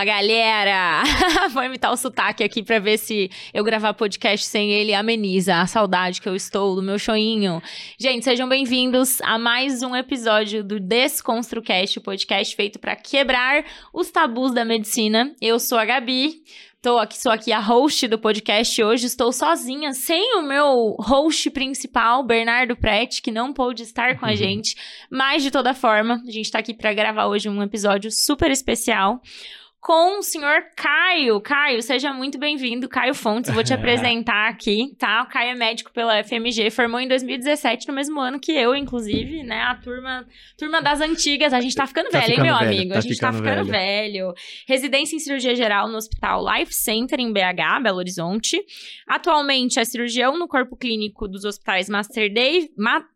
Fala, galera! Vou imitar o sotaque aqui pra ver se eu gravar podcast sem ele ameniza a saudade que eu estou do meu choinho. Gente, sejam bem-vindos a mais um episódio do DesconstruCast, o podcast feito para quebrar os tabus da medicina. Eu sou a Gabi. Tô aqui, sou aqui a host do podcast hoje. Estou sozinha, sem o meu host principal, Bernardo Prete, que não pôde estar com a gente. Mas, de toda forma, a gente tá aqui para gravar hoje um episódio super especial com o senhor Caio. Caio, seja muito bem-vindo. Caio Fontes, vou te apresentar aqui, tá? O Caio é médico pela FMG, formou em 2017, no mesmo ano que eu, inclusive, né? A turma, turma das antigas. A gente tá ficando tá velho, ficando hein, meu velho, amigo? Tá a gente ficando tá ficando velho. velho. Residência em cirurgia geral no Hospital Life Center, em BH, Belo Horizonte. Atualmente é cirurgião no corpo clínico dos hospitais Master Day,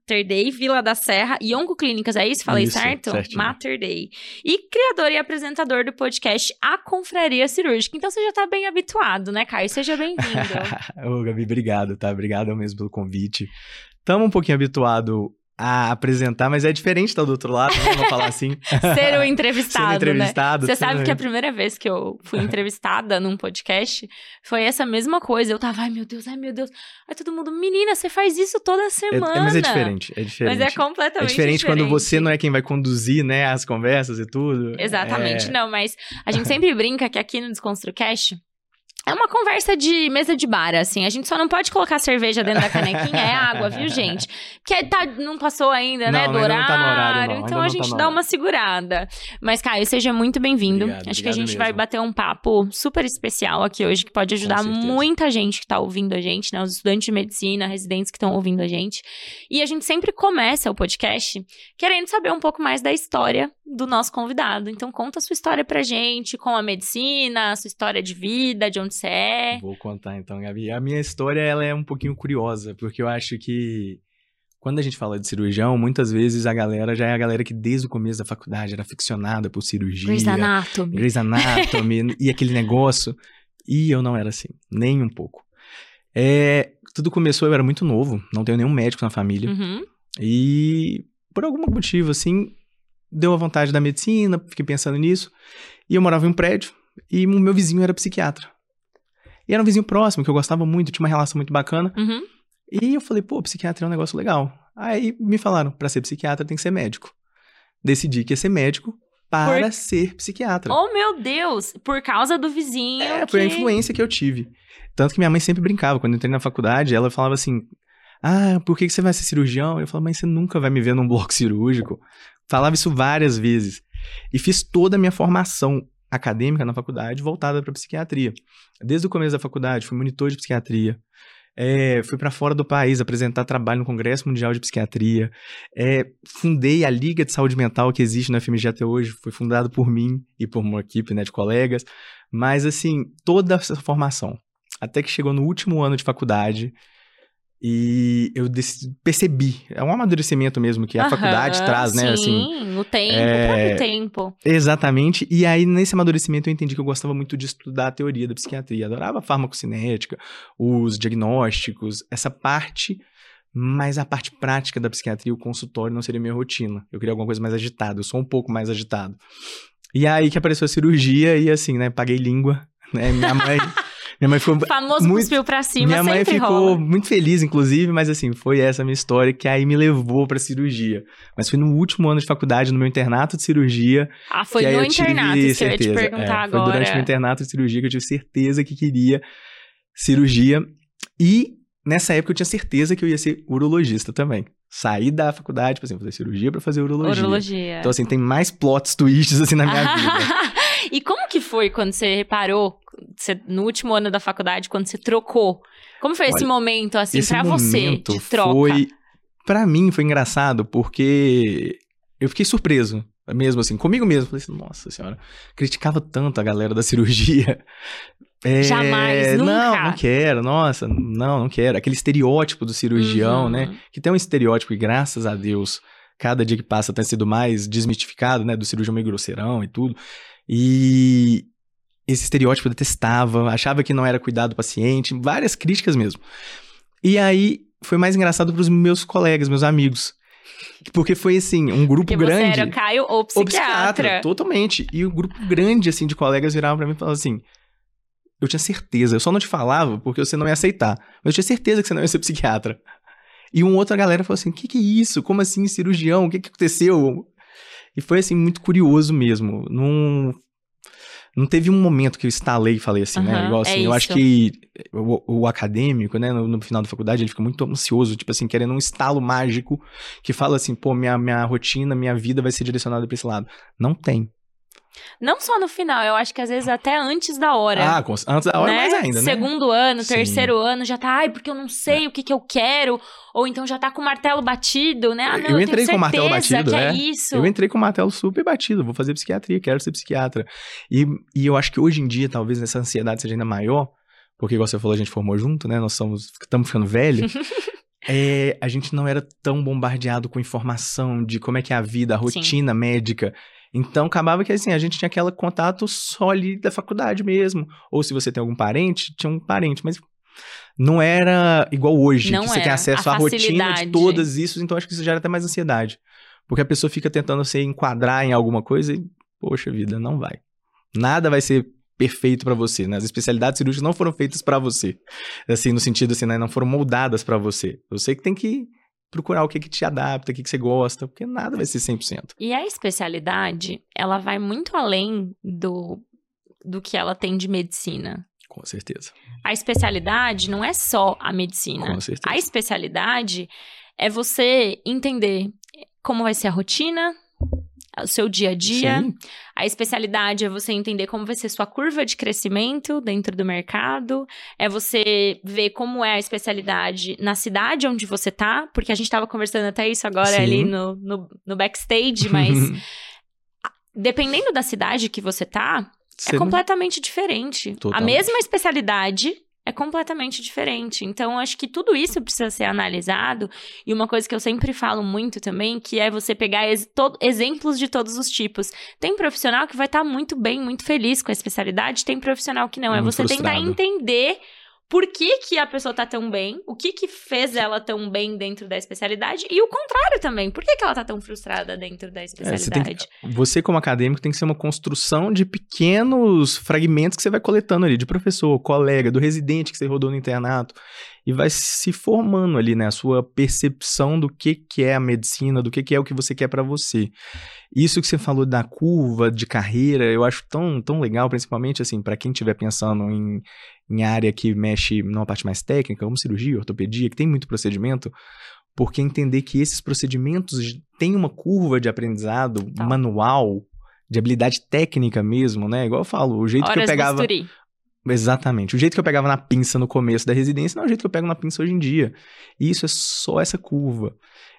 Mater Day, Vila da Serra e Oncoclínicas, é isso? Falei isso, certo? Certinho. Mater Day. E criador e apresentador do podcast A Confraria Cirúrgica. Então você já tá bem habituado, né, Caio? Seja bem-vindo. Ô, Gabi, obrigado, tá? Obrigado mesmo pelo convite. Estamos um pouquinho habituado a apresentar, mas é diferente estar do outro lado, né? vamos falar assim. Ser o entrevistado, Ser entrevistado. Né? Você sabe que a primeira vez que eu fui entrevistada num podcast foi essa mesma coisa. Eu tava, ai meu Deus, ai meu Deus. Aí todo mundo, menina, você faz isso toda semana. É, mas é diferente, é diferente. Mas é completamente diferente. É diferente, diferente quando você não é quem vai conduzir, né, as conversas e tudo. Exatamente, é... não, mas a gente sempre brinca que aqui no Desconstrucast é uma conversa de mesa de bar, assim. A gente só não pode colocar cerveja dentro da canequinha, é água, viu, gente? Porque tá, não passou ainda, né, não, né, do horário. Não tá horário então a gente tá dá uma segurada. Mas, Caio, seja muito bem-vindo. Acho obrigado que a gente mesmo. vai bater um papo super especial aqui hoje, que pode ajudar muita gente que tá ouvindo a gente, né? Os estudantes de medicina, residentes que estão ouvindo a gente. E a gente sempre começa o podcast querendo saber um pouco mais da história do nosso convidado. Então, conta a sua história pra gente, com a medicina, a sua história de vida, de onde você é. Vou contar então, Gabi. A minha história ela é um pouquinho curiosa, porque eu acho que quando a gente fala de cirurgião, muitas vezes a galera já é a galera que desde o começo da faculdade era aficionada por cirurgia. Grey's Anatomy. Grey's Anatomy e aquele negócio. E eu não era assim, nem um pouco. É, tudo começou, eu era muito novo, não tenho nenhum médico na família. Uhum. E por algum motivo, assim, deu a vontade da medicina, fiquei pensando nisso. E eu morava em um prédio e o meu vizinho era psiquiatra. E era um vizinho próximo, que eu gostava muito, tinha uma relação muito bacana. Uhum. E eu falei, pô, psiquiatra é um negócio legal. Aí me falaram, para ser psiquiatra tem que ser médico. Decidi que ia ser médico para por... ser psiquiatra. Oh, meu Deus! Por causa do vizinho. É, que... foi a influência que eu tive. Tanto que minha mãe sempre brincava. Quando eu entrei na faculdade, ela falava assim: Ah, por que você vai ser cirurgião? Eu falava, mas você nunca vai me ver num bloco cirúrgico. Falava isso várias vezes. E fiz toda a minha formação acadêmica na faculdade voltada para psiquiatria. Desde o começo da faculdade, fui monitor de psiquiatria. É, fui para fora do país apresentar trabalho no Congresso Mundial de Psiquiatria. É, fundei a Liga de Saúde Mental que existe na FMG até hoje. Foi fundado por mim e por uma equipe né, de colegas. Mas, assim, toda essa formação. Até que chegou no último ano de faculdade, e eu percebi, é um amadurecimento mesmo que a faculdade traz, né? Assim, sim, assim, o tempo, é... o próprio tempo. Exatamente. E aí, nesse amadurecimento, eu entendi que eu gostava muito de estudar a teoria da psiquiatria. Adorava a farmacocinética, os diagnósticos, essa parte, mas a parte prática da psiquiatria, o consultório, não seria minha rotina. Eu queria alguma coisa mais agitada, eu sou um pouco mais agitado. E aí que apareceu a cirurgia e assim, né? Paguei língua, né? Minha mãe. Minha mãe ficou. Famoso muito, cuspiu pra cima, Minha mãe ficou rola. muito feliz, inclusive, mas assim, foi essa a minha história que aí me levou pra cirurgia. Mas foi no último ano de faculdade, no meu internato de cirurgia. Ah, foi no internato, isso que eu ia te perguntar é, agora. Foi durante o meu internato de cirurgia que eu tive certeza que queria cirurgia. E nessa época eu tinha certeza que eu ia ser urologista também. Saí da faculdade, por exemplo, fazer cirurgia para fazer urologia. Urologia. Então, assim, tem mais plots twists assim na minha vida. e como que foi quando você reparou você, no último ano da faculdade, quando você trocou? Como foi Olha, esse momento, assim, para você, de troca? Foi, para mim, foi engraçado, porque eu fiquei surpreso, mesmo assim, comigo mesmo. Falei assim, nossa senhora, criticava tanto a galera da cirurgia. É, Jamais, nunca. Não, não quero, nossa, não, não quero. Aquele estereótipo do cirurgião, né? uhum. né? Que tem um estereótipo e graças a Deus, cada dia que passa tem sido mais desmistificado, né? Do cirurgião meio grosseirão e tudo. E, esse estereótipo eu detestava, achava que não era cuidado do paciente, várias críticas mesmo. E aí foi mais engraçado para os meus colegas, meus amigos, Porque foi assim, um grupo Porque grande. você era Caio ou Ou psiquiatra. totalmente. E o grupo grande, assim, de colegas viravam pra mim e falavam assim: Eu tinha certeza, eu só não te falava porque você não ia aceitar. Mas eu tinha certeza que você não ia ser psiquiatra. E uma outra galera falou assim: O que, que é isso? Como assim, cirurgião? O que, que aconteceu? E foi, assim, muito curioso mesmo. Não, não teve um momento que eu estalei e falei assim, né? Aham, Igual é assim, eu acho que o, o acadêmico, né, no, no final da faculdade, ele fica muito ansioso, tipo assim, querendo um estalo mágico que fala assim, pô, minha, minha rotina, minha vida vai ser direcionada pra esse lado. Não tem. Não só no final, eu acho que às vezes até antes da hora. Ah, com- antes da hora né? mais ainda, né? Segundo ano, Sim. terceiro ano, já tá, ai, porque eu não sei o que que eu quero. Ou então já tá com o martelo batido, né? Ah, não, Eu eu, entrei com o martelo batido, que é, é. isso. Eu entrei com o martelo super batido, vou fazer psiquiatria, quero ser psiquiatra. E, e eu acho que hoje em dia, talvez essa ansiedade seja ainda maior, porque, igual você falou, a gente formou junto, né? Nós somos, estamos ficando velhos. É, a gente não era tão bombardeado com informação de como é que é a vida, a Sim. rotina médica. Então, acabava que, assim, a gente tinha aquele contato só ali da faculdade mesmo. Ou se você tem algum parente, tinha um parente, mas não era igual hoje, Não que você tem era. acesso A à rotina facilidade. de todas isso, então acho que isso gera até mais ansiedade. Porque a pessoa fica tentando se enquadrar em alguma coisa e, poxa vida, não vai. Nada vai ser perfeito pra você, né? As especialidades cirúrgicas não foram feitas pra você. Assim, no sentido assim, né? Não foram moldadas pra você. Você que tem que procurar o que que te adapta, o que que você gosta, porque nada vai ser 100%. E a especialidade, ela vai muito além do, do que ela tem de medicina. Com certeza. A especialidade não é só a medicina. Com certeza. A especialidade é você entender como vai ser a rotina, o seu dia a dia. Sim, A especialidade é você entender como vai ser sua curva de crescimento dentro do mercado, é você ver como é a especialidade na cidade onde você tá, porque a gente tava conversando até isso agora Sim. ali no, no, no backstage, mas dependendo da cidade que você tá, é não- completamente diferente. A Totalmente. mesma especialidade é completamente diferente. Então, acho que tudo isso precisa ser analisado. E uma coisa que eu sempre falo muito também, que é você pegar ex- exemplos de todos os tipos. Tem profissional que vai estar muito bem, muito feliz com a especialidade, tem profissional que não. É Muito você tentar frustrado. entender por que, que a pessoa tá tão bem, o que que fez ela tão bem dentro da especialidade, e o contrário também. Por que, que ela tá tão frustrada dentro da É, você, especialidade? que- você, como acadêmico, tem que ser uma construção de pequenos fragmentos que você vai coletando ali, de professor, colega, do residente que você rodou no internato, e vai se formando ali, né, a sua percepção do que, que é a medicina, do que, que é o que você quer pra você. Isso que você falou da curva de carreira, eu acho tão, tão legal, principalmente, assim, para quem estiver pensando em, em área que mexe numa parte mais técnica, como cirurgia, ortopedia, que tem muito procedimento, porque entender que esses procedimentos têm uma curva de aprendizado manual, de habilidade técnica mesmo, né? Igual eu falo, o jeito que eu Horas pegava. bisturi. Exatamente. O jeito que eu pegava na pinça no começo da residência não é o jeito que eu pego na pinça hoje em dia. E isso é só essa curva.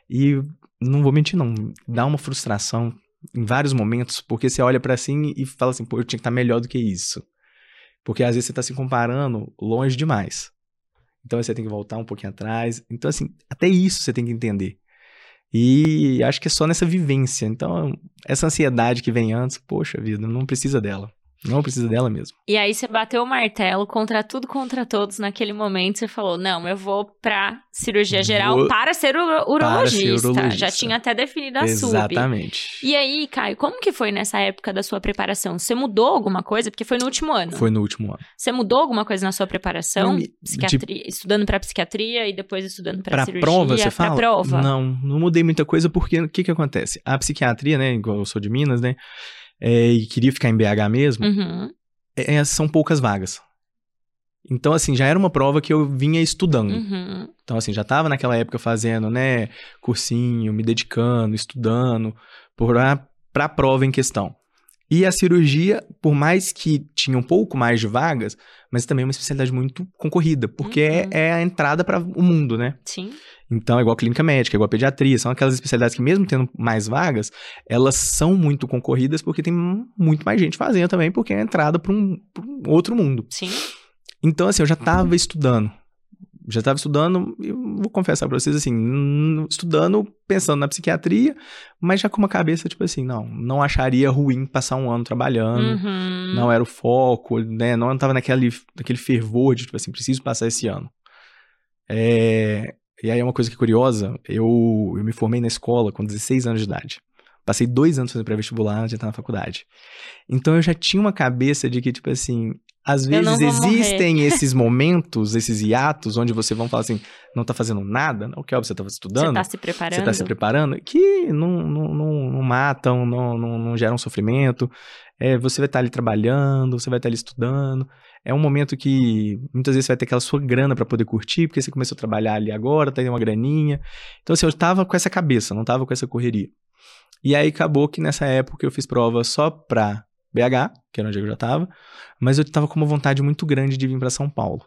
E não vou mentir, não. Dá uma frustração em vários momentos, porque você olha pra assim e fala assim, pô, eu tinha que estar melhor do que isso. Porque às vezes você tá se comparando longe demais. Então você tem que voltar um pouquinho atrás. Então, assim, até isso você tem que entender. E acho que é só nessa vivência. Então, essa ansiedade que vem antes, poxa vida, não precisa dela. Não precisa dela mesmo. E aí você bateu o martelo contra tudo, contra todos naquele momento. Você falou: não, eu vou pra cirurgia geral Vou para ser uro- urologista. urologista. Já tinha até definido a sub. Exatamente. E aí, Caio, como que foi nessa época da sua preparação? Você mudou alguma coisa? Porque foi no último ano. Foi no último ano. Você mudou alguma coisa na sua preparação? Não, Psiquiatria, estudando pra psiquiatria e depois estudando pra, Pra cirurgia? prova, você pra fala? prova. Não, não mudei muita coisa porque o que que acontece? A psiquiatria, né, igual eu sou de Minas, né, é, e queria ficar em BH mesmo, Uhum. é, são poucas vagas. Então, assim, já era uma prova que eu vinha estudando. Uhum. Então, assim, já tava naquela época fazendo, né, cursinho, me dedicando, estudando pra, pra prova em questão. E a cirurgia, por mais que tinha um pouco mais de vagas, mas também é uma especialidade muito concorrida, porque é, Uhum. é a entrada para o mundo, né? Sim. Então, é igual clínica médica, é igual pediatria, são aquelas especialidades que mesmo tendo mais vagas, elas são muito concorridas porque tem muito mais gente fazendo também, porque é a entrada para um, um outro mundo. Sim. Então, assim, eu já tava estudando. Já tava estudando, eu vou confessar pra vocês, assim, estudando, pensando na psiquiatria, mas já com uma cabeça, tipo assim, não, não acharia ruim passar um ano trabalhando, Uhum. não era o foco, né, não tava naquele, naquele fervor de, tipo assim, preciso passar esse ano. É, E aí é uma coisa que é curiosa, eu, eu me formei na escola com 16 anos de idade. Passei dois anos fazendo pré-vestibular antes de entrar na faculdade. Então eu já tinha uma cabeça de que, tipo assim, às vezes existem esses momentos, esses hiatos, onde você vão falar assim, não tá fazendo nada, não quer, você tá estudando, Você tá se preparando? você tá se preparando, que não, não, não, não matam, não, não, não geram sofrimento. É, você vai estar ali trabalhando, você vai estar ali estudando. É um momento que muitas vezes você vai ter aquela sua grana para poder curtir, porque você começou a trabalhar ali agora, tem uma graninha. Então, assim, eu tava com essa cabeça, não tava com essa correria. E aí acabou que nessa época eu fiz prova só pra BH, que era onde eu já tava, mas eu tava com uma vontade muito grande de vir para São Paulo.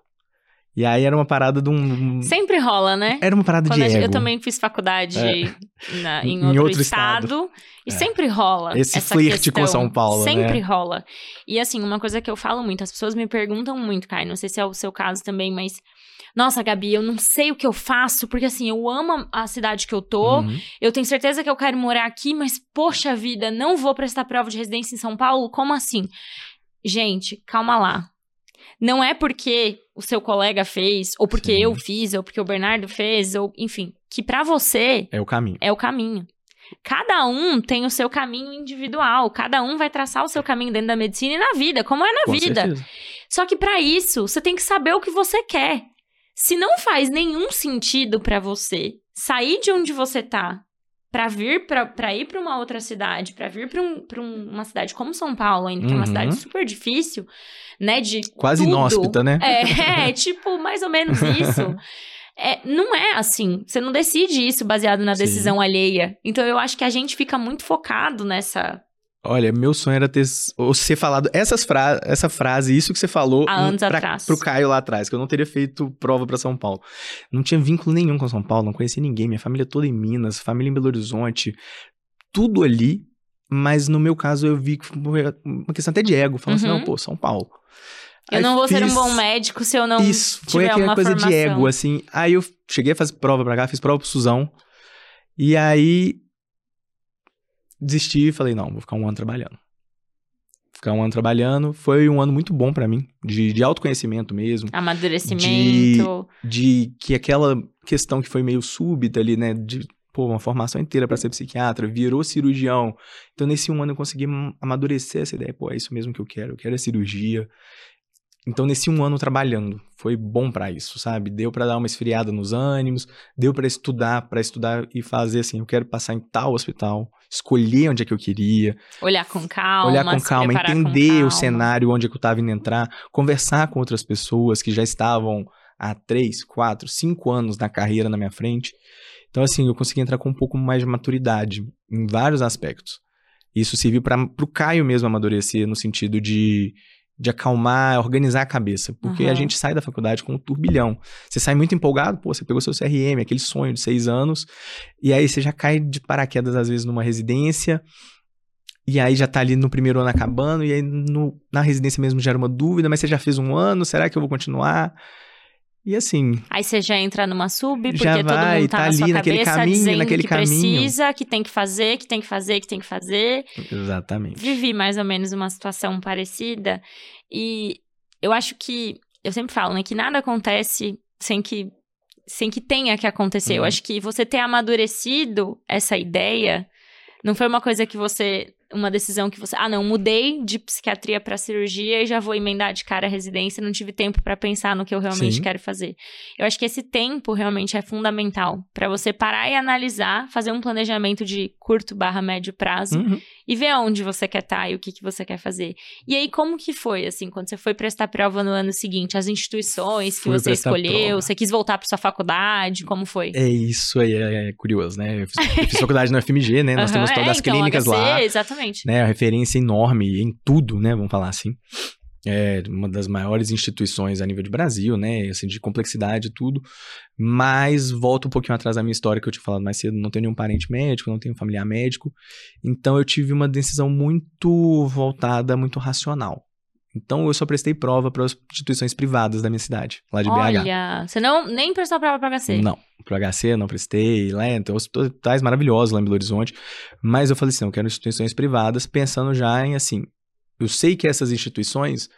E aí era uma parada de um. Sempre rola, né? Era uma parada Quando de ego. eu também fiz faculdade É. na- em, Em outro, outro estado, estado. e É. sempre rola Esse essa flerte com. São Paulo, né? Sempre rola. E assim, uma coisa que eu falo muito, as pessoas me perguntam muito, Kai, não sei se é o seu caso também, mas nossa, Gabi, eu não sei o que eu faço, porque assim, eu amo a cidade que eu tô, Uhum. eu tenho certeza que eu quero morar aqui, mas poxa vida, não vou prestar prova de residência em São Paulo? Como assim? Gente, calma lá. Não é porque o seu colega fez, ou porque Sim. eu fiz, ou porque o Bernardo fez, ou enfim, que pra você É o caminho. é o caminho. Cada um tem o seu caminho individual, cada um vai traçar o seu caminho dentro da medicina e na vida, como é na Com vida. certeza. Só que pra isso, você tem que saber o que você quer. Se não faz nenhum sentido pra você sair de onde você tá pra vir para ir pra uma outra cidade, pra vir pra um, pra um- uma cidade como São Paulo, ainda que é uma Uhum. cidade super difícil, né, de Quase tudo. inóspita, né? É, é, tipo, mais ou menos isso. É, não é assim. Você não decide isso baseado na Sim. decisão alheia. Então eu acho que a gente fica muito focado nessa. Olha, meu sonho era ter você falado essas fra essa frase, isso que você falou Há anos pra, atrás. pro Caio lá atrás, que eu não teria feito prova pra São Paulo. Não tinha vínculo nenhum com São Paulo, não conhecia ninguém, minha família toda em Minas, família em Belo Horizonte, tudo ali, mas no meu caso eu vi que foi uma questão até de ego, falando assim, Uhum. não, pô, São Paulo. Eu Aí não vou ser um fiz- bom médico se eu não. Isso, foi tiver aquela uma coisa de formação. ego, assim. Aí eu cheguei a fazer prova pra cá, fiz prova pro Suzão. E aí desisti e falei, não, vou ficar um ano trabalhando. Ficar um ano trabalhando. Foi um ano muito bom pra mim, de, de autoconhecimento mesmo. Amadurecimento. De que aquela questão que foi meio súbita ali, né? De pô, uma formação inteira pra ser psiquiatra, virou cirurgião. Então, nesse um ano eu consegui am- amadurecer essa ideia. Pô, é isso mesmo que eu quero, eu quero é cirurgia. Então, nesse um ano trabalhando, foi bom pra isso, sabe? Deu pra dar uma esfriada nos ânimos, deu pra estudar, pra estudar e fazer assim, eu quero passar em tal hospital, escolher onde é que eu queria, Olhar com calma. olhar com calma, preparar com entender calma. o cenário onde é que eu tava indo entrar, conversar com outras pessoas que já estavam há três, quatro, cinco anos na carreira na minha frente. Então, assim, eu consegui entrar com um pouco mais de maturidade em vários aspectos. Isso serviu para o Caio mesmo amadurecer no sentido de, de acalmar, organizar a cabeça. Porque Aham. a gente sai da faculdade com um turbilhão. Você sai muito empolgado, pô, você pegou seu CRM, aquele sonho de seis anos, e aí você já cai de paraquedas, às vezes, numa residência, e aí já tá ali no primeiro ano acabando, e aí no- na residência mesmo gera uma dúvida, mas você já fez um ano, será que eu vou continuar? E assim, Aí você já entra numa sub, porque Já todo vai, mundo tá, tá na ali sua naquele cabeça caminho, dizendo naquele que caminho. precisa, que tem que fazer, que tem que fazer, que tem que fazer. exatamente. Vivi mais ou menos uma situação parecida e eu acho que eu sempre falo, né, que nada acontece sem que sem que tenha que acontecer. Eu Uhum. acho que você ter amadurecido essa ideia não foi uma coisa que você uma decisão que você, ah, não, mudei de psiquiatria para cirurgia e já vou emendar de cara a residência, não tive tempo para pensar no que eu realmente Sim. quero fazer. Eu acho que esse tempo realmente é fundamental para você parar e analisar, fazer um planejamento de curto barra médio prazo Uhum. e ver aonde você quer estar e o que, que você quer fazer. E aí, como que foi, assim, quando você foi prestar prova no ano seguinte? As instituições que Fui você escolheu? prova. Você quis voltar para sua faculdade? Como foi? É isso aí, é, é curioso, né? Eu fiz, eu fiz faculdade no FMG, né? Nós Aham, temos todas é, as então, clínicas HC, lá, Exatamente. Né? A referência enorme em tudo, né? Vamos falar assim. É uma das maiores instituições a nível de Brasil, né? Assim, de complexidade e tudo. Mas volto um pouquinho atrás da minha história que eu tinha falado mais cedo. Não tenho nenhum parente médico, não tenho familiar médico. Então eu tive uma decisão muito voltada, muito racional. Então eu só prestei prova para as instituições privadas da minha cidade, lá de BH. Olha, você não nem prestou prova para HC. Não, pro HC não prestei, lá tem hospitais maravilhosos lá em Belo Horizonte, mas eu falei assim, eu quero instituições privadas, pensando já em assim, eu sei que essas instituições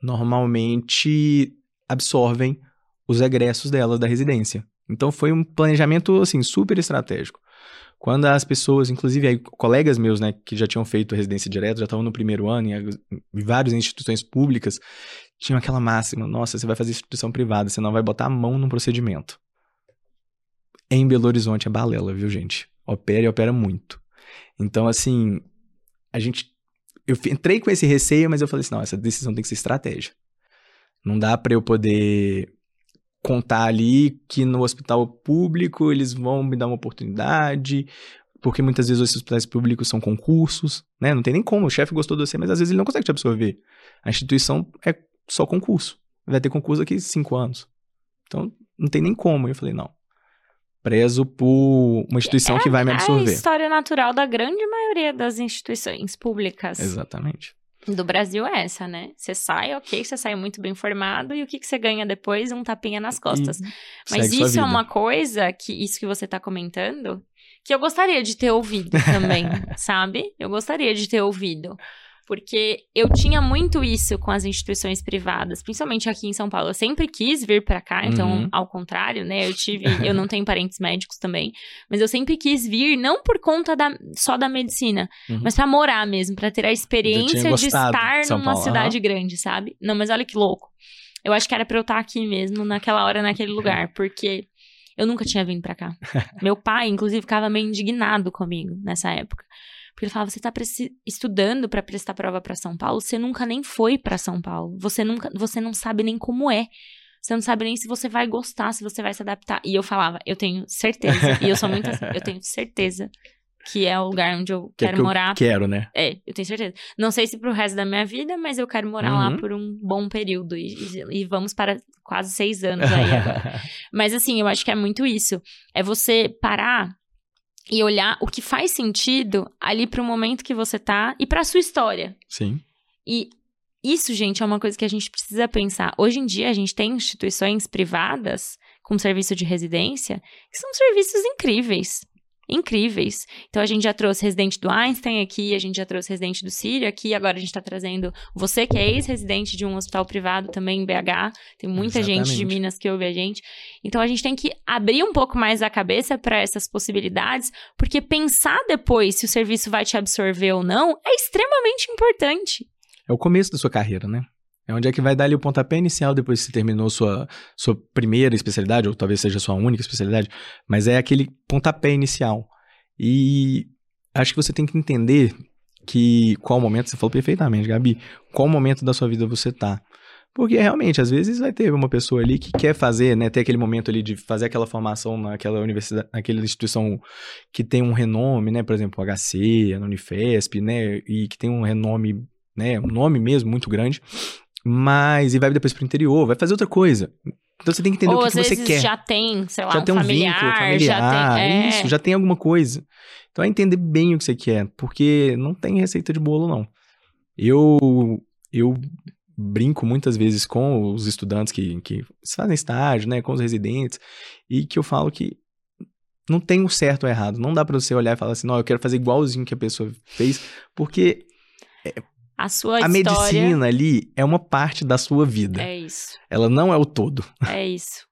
normalmente absorvem os egressos delas da residência. Então foi um planejamento, assim, super estratégico. Quando as pessoas, inclusive aí, colegas meus, né, que já tinham feito residência direta, já estavam no primeiro ano em, em várias instituições públicas, tinham aquela máxima: nossa, você vai fazer instituição privada, você não vai botar a mão num procedimento. Em Belo Horizonte é balela, viu, gente? Opera e opera muito. Então, assim, a gente. Eu entrei com esse receio, mas eu falei assim: não, essa decisão tem que ser estratégia. Não dá para eu poder contar ali que no hospital público eles vão me dar uma oportunidade, porque muitas vezes os hospitais públicos são concursos, né? Não tem nem como, o chefe gostou de você, mas às vezes ele não consegue te absorver. A instituição é só concurso. Vai ter concurso daqui cinco anos. Então, não tem nem como. Eu falei, não. Prezo por uma instituição é, que vai me absorver. É a história natural da grande maioria das instituições públicas. Exatamente do Brasil é essa, né? Você sai, ok, você sai muito bem formado e o que, que você ganha depois? Um tapinha nas costas. E Mas isso é uma coisa que, isso que você tá comentando, que eu gostaria de ter ouvido também, sabe? Eu gostaria de ter ouvido. Porque eu tinha muito isso com as instituições privadas, principalmente aqui em São Paulo. Eu sempre quis vir para cá, então, uhum. ao contrário, né? Eu tive, eu não tenho parentes médicos também, mas eu sempre quis vir não por conta da, só da medicina, uhum. mas para morar mesmo, para ter a experiência de estar numa Paulo. cidade uhum. grande, sabe? Não, mas olha que louco. Eu acho que era para eu estar aqui mesmo, naquela hora, naquele lugar, porque eu nunca tinha vindo para cá. Meu pai, inclusive, ficava meio indignado comigo nessa época. Porque ele falava: você está estudando para prestar prova para São Paulo, você nunca nem foi para São Paulo. Você nunca, você não sabe nem como é. Você não sabe nem se você vai gostar, se você vai se adaptar. E eu falava: eu tenho certeza. e eu sou muito assim, eu tenho certeza que é o lugar onde eu que quero é que morar. Eu quero, né? É, eu tenho certeza. Não sei se pro resto da minha vida, mas eu quero morar uhum. lá por um bom período. E, e, vamos para quase seis anos aí agora. mas assim, eu acho que é muito isso. É você parar e olhar o que faz sentido ali para o momento que você tá e para sua história. Sim. E isso, gente, é uma coisa que a gente precisa pensar. Hoje em dia, a gente tem instituições privadas com serviço de residência que são serviços incríveis incríveis. Então a gente já trouxe residente do Einstein aqui, a gente já trouxe residente do Sírio aqui, agora a gente está trazendo você que é ex-residente de um hospital privado também em BH. Tem muita Exatamente. gente de Minas que ouve a gente. Então a gente tem que abrir um pouco mais a cabeça para essas possibilidades, porque pensar depois se o serviço vai te absorver ou não é extremamente importante. É o começo da sua carreira, né? É onde é que vai dar ali o pontapé inicial depois que você terminou sua, sua primeira especialidade, ou talvez seja sua única especialidade, mas é aquele pontapé inicial. E acho que você tem que entender que qual momento, você falou perfeitamente, Gabi, qual momento da sua vida você tá. Porque realmente, às vezes vai ter uma pessoa ali que quer fazer, né, ter aquele momento ali de fazer aquela formação naquela universidade, naquela instituição que tem um renome, né, por exemplo, HC, a Unifesp, né, e que tem um renome, né, um nome mesmo muito grande. Mas, e vai depois pro interior, vai fazer outra coisa. Então você tem que entender Ou, o que, que você quer. já tem, sei lá, já um tem um familiar, vínculo familiar, já tem, é... isso, já tem alguma coisa. Então é entender bem o que você quer, porque não tem receita de bolo, não. Eu, eu brinco muitas vezes com os estudantes que, que fazem estágio, né, com os residentes, e que eu falo que não tem o certo ou errado. Não dá para você olhar e falar assim, não, eu quero fazer igualzinho que a pessoa fez, porque a sua a história... medicina ali é uma parte da sua vida. É isso. Ela não é o todo. É isso.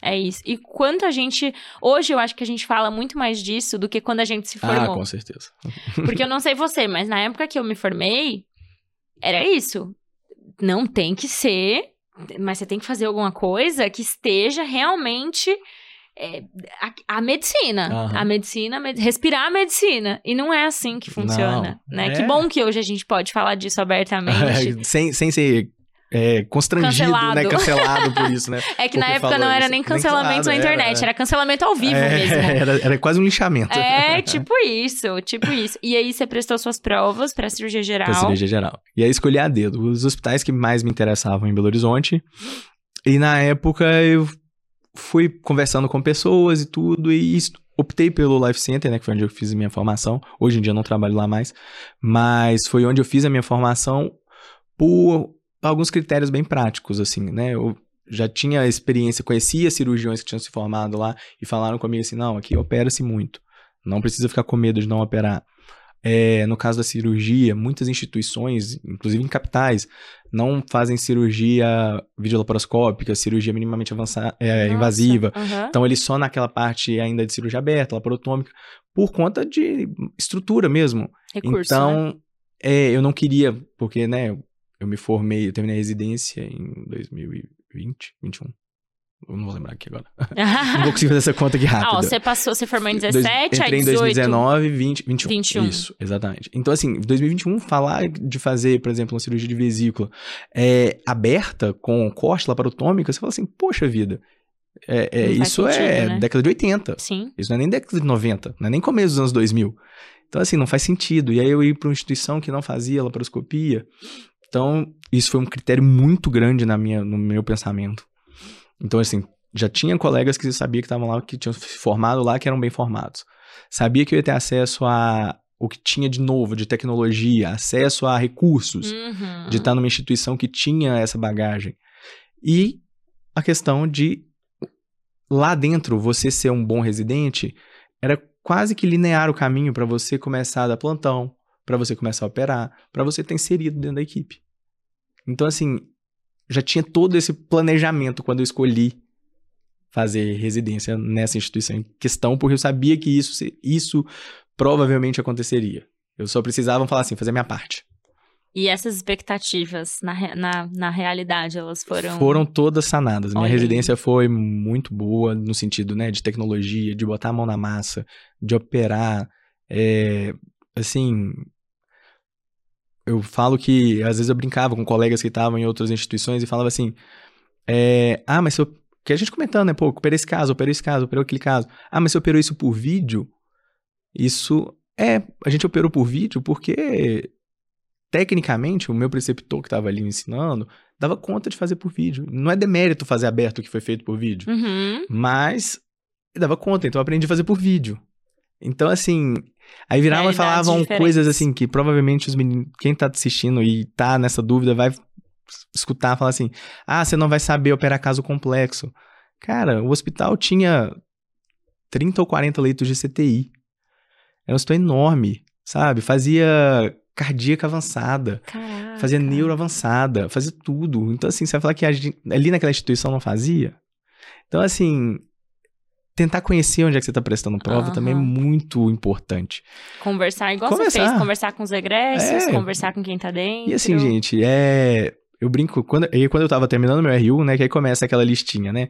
É isso. E quanto a gente. Hoje eu acho que a gente fala muito mais disso do que quando a gente se formou. Ah, com certeza. Porque eu não sei você, mas na época que eu me formei, era isso. Não tem que ser, mas você tem que fazer alguma coisa que esteja realmente é, a, a, medicina. Uhum. A medicina, med, respirar a medicina. E não é assim que funciona, não, né? É... Que bom que hoje a gente pode falar disso abertamente. sem, sem ser é, constrangido, né, Cancelado. né? Cancelado por isso, né? É que Porque na época não era nem cancelamento nem na internet, era, era cancelamento ao vivo é, mesmo. Era, era quase um lixamento. É, tipo isso, tipo isso. E aí você prestou suas provas pra cirurgia geral. Pra cirurgia geral. E aí escolhi a dedo os hospitais que mais me interessavam em Belo Horizonte. E na época eu fui conversando com pessoas e tudo, e optei pelo Life Center, né, que foi onde eu fiz a minha formação. Hoje em dia eu não trabalho lá mais, mas foi onde eu fiz a minha formação por alguns critérios bem práticos, assim, né? Eu já tinha experiência, conhecia cirurgiões que tinham se formado lá e falaram comigo assim: não, aqui opera-se muito, não precisa ficar com medo de não operar. É, no caso da cirurgia, muitas instituições, inclusive em capitais, não fazem cirurgia videolaparoscópica, cirurgia minimamente avançada, é, invasiva. Uhum. Então, ele só naquela parte ainda de cirurgia aberta, laparotômica, por conta de estrutura mesmo. Recurso, né? então, é, eu não queria, porque, né, eu me formei, eu terminei a residência em 2020, 21. Eu não vou lembrar aqui agora. não vou conseguir fazer essa conta aqui rápida. Ah, ó, você passou, você formou em Dois- 17, Entrei aí em 18. 2019, 20, 21. 21. Isso, exatamente. Então, assim, 2021, falar de fazer, por exemplo, uma cirurgia de vesícula é, aberta, com corte laparotômica, você fala assim, poxa vida, é, é, isso sentido, é né? década de 80. Sim. Isso não é nem década de 90, não é nem começo dos anos 2000. Então, assim, não faz sentido. E aí eu ir para uma instituição que não fazia laparoscopia. Então, isso foi um critério muito grande na minha, no meu pensamento. Então, assim, já tinha colegas que eu sabia que estavam lá, que tinham se formado lá, que eram bem formados. Sabia que eu ia ter acesso a o que tinha de novo, de tecnologia, acesso a recursos, Uhum. de estar numa instituição que tinha essa bagagem. E a questão de lá dentro você ser um bom residente era quase que linear o caminho para você começar a dar plantão, para você começar a operar, para você ter inserido dentro da equipe. Então assim, já tinha todo esse planejamento quando eu escolhi fazer residência nessa instituição em questão, porque eu sabia que isso isso provavelmente aconteceria. Eu só precisava falar assim, fazer a minha parte. E essas expectativas na, na, na realidade, elas foram. Foram todas sanadas. Minha residência foi muito boa no sentido, né, de tecnologia, de botar a mão na massa, de operar. É, assim, eu falo que às vezes eu brincava com colegas que estavam em outras instituições e falava assim, é, ah, mas se eu, que a gente comentando, né, pô, operei esse caso, operei esse caso, operei aquele caso. Ah, mas você operou isso por vídeo? Isso é, a gente operou por vídeo porque tecnicamente o meu preceptor que estava ali me ensinando dava conta de fazer por vídeo. Não é demérito fazer aberto o que foi feito por vídeo, Uhum. mas dava conta, então eu aprendi a fazer por vídeo. Então, assim, aí viravam e falavam diferentes. coisas assim que provavelmente os meninos, quem tá assistindo e tá nessa dúvida vai escutar falar assim: ah, você não vai saber operar caso complexo. Cara, o hospital tinha 30 ou 40 leitos de CTI. Era um hospital enorme, sabe? Fazia cardíaca avançada. Caraca. Fazia neuro avançada, fazia tudo. Então, assim, você vai falar que a gente- ali naquela instituição não fazia? Então, assim, tentar conhecer onde é que você está prestando prova também é muito importante. Conversar igual você Conversar. fez, conversar com os egressos, É. conversar com quem tá dentro. E assim, gente, é. Eu brinco, quando, e quando eu tava terminando meu RU, né, que aí começa aquela listinha, né?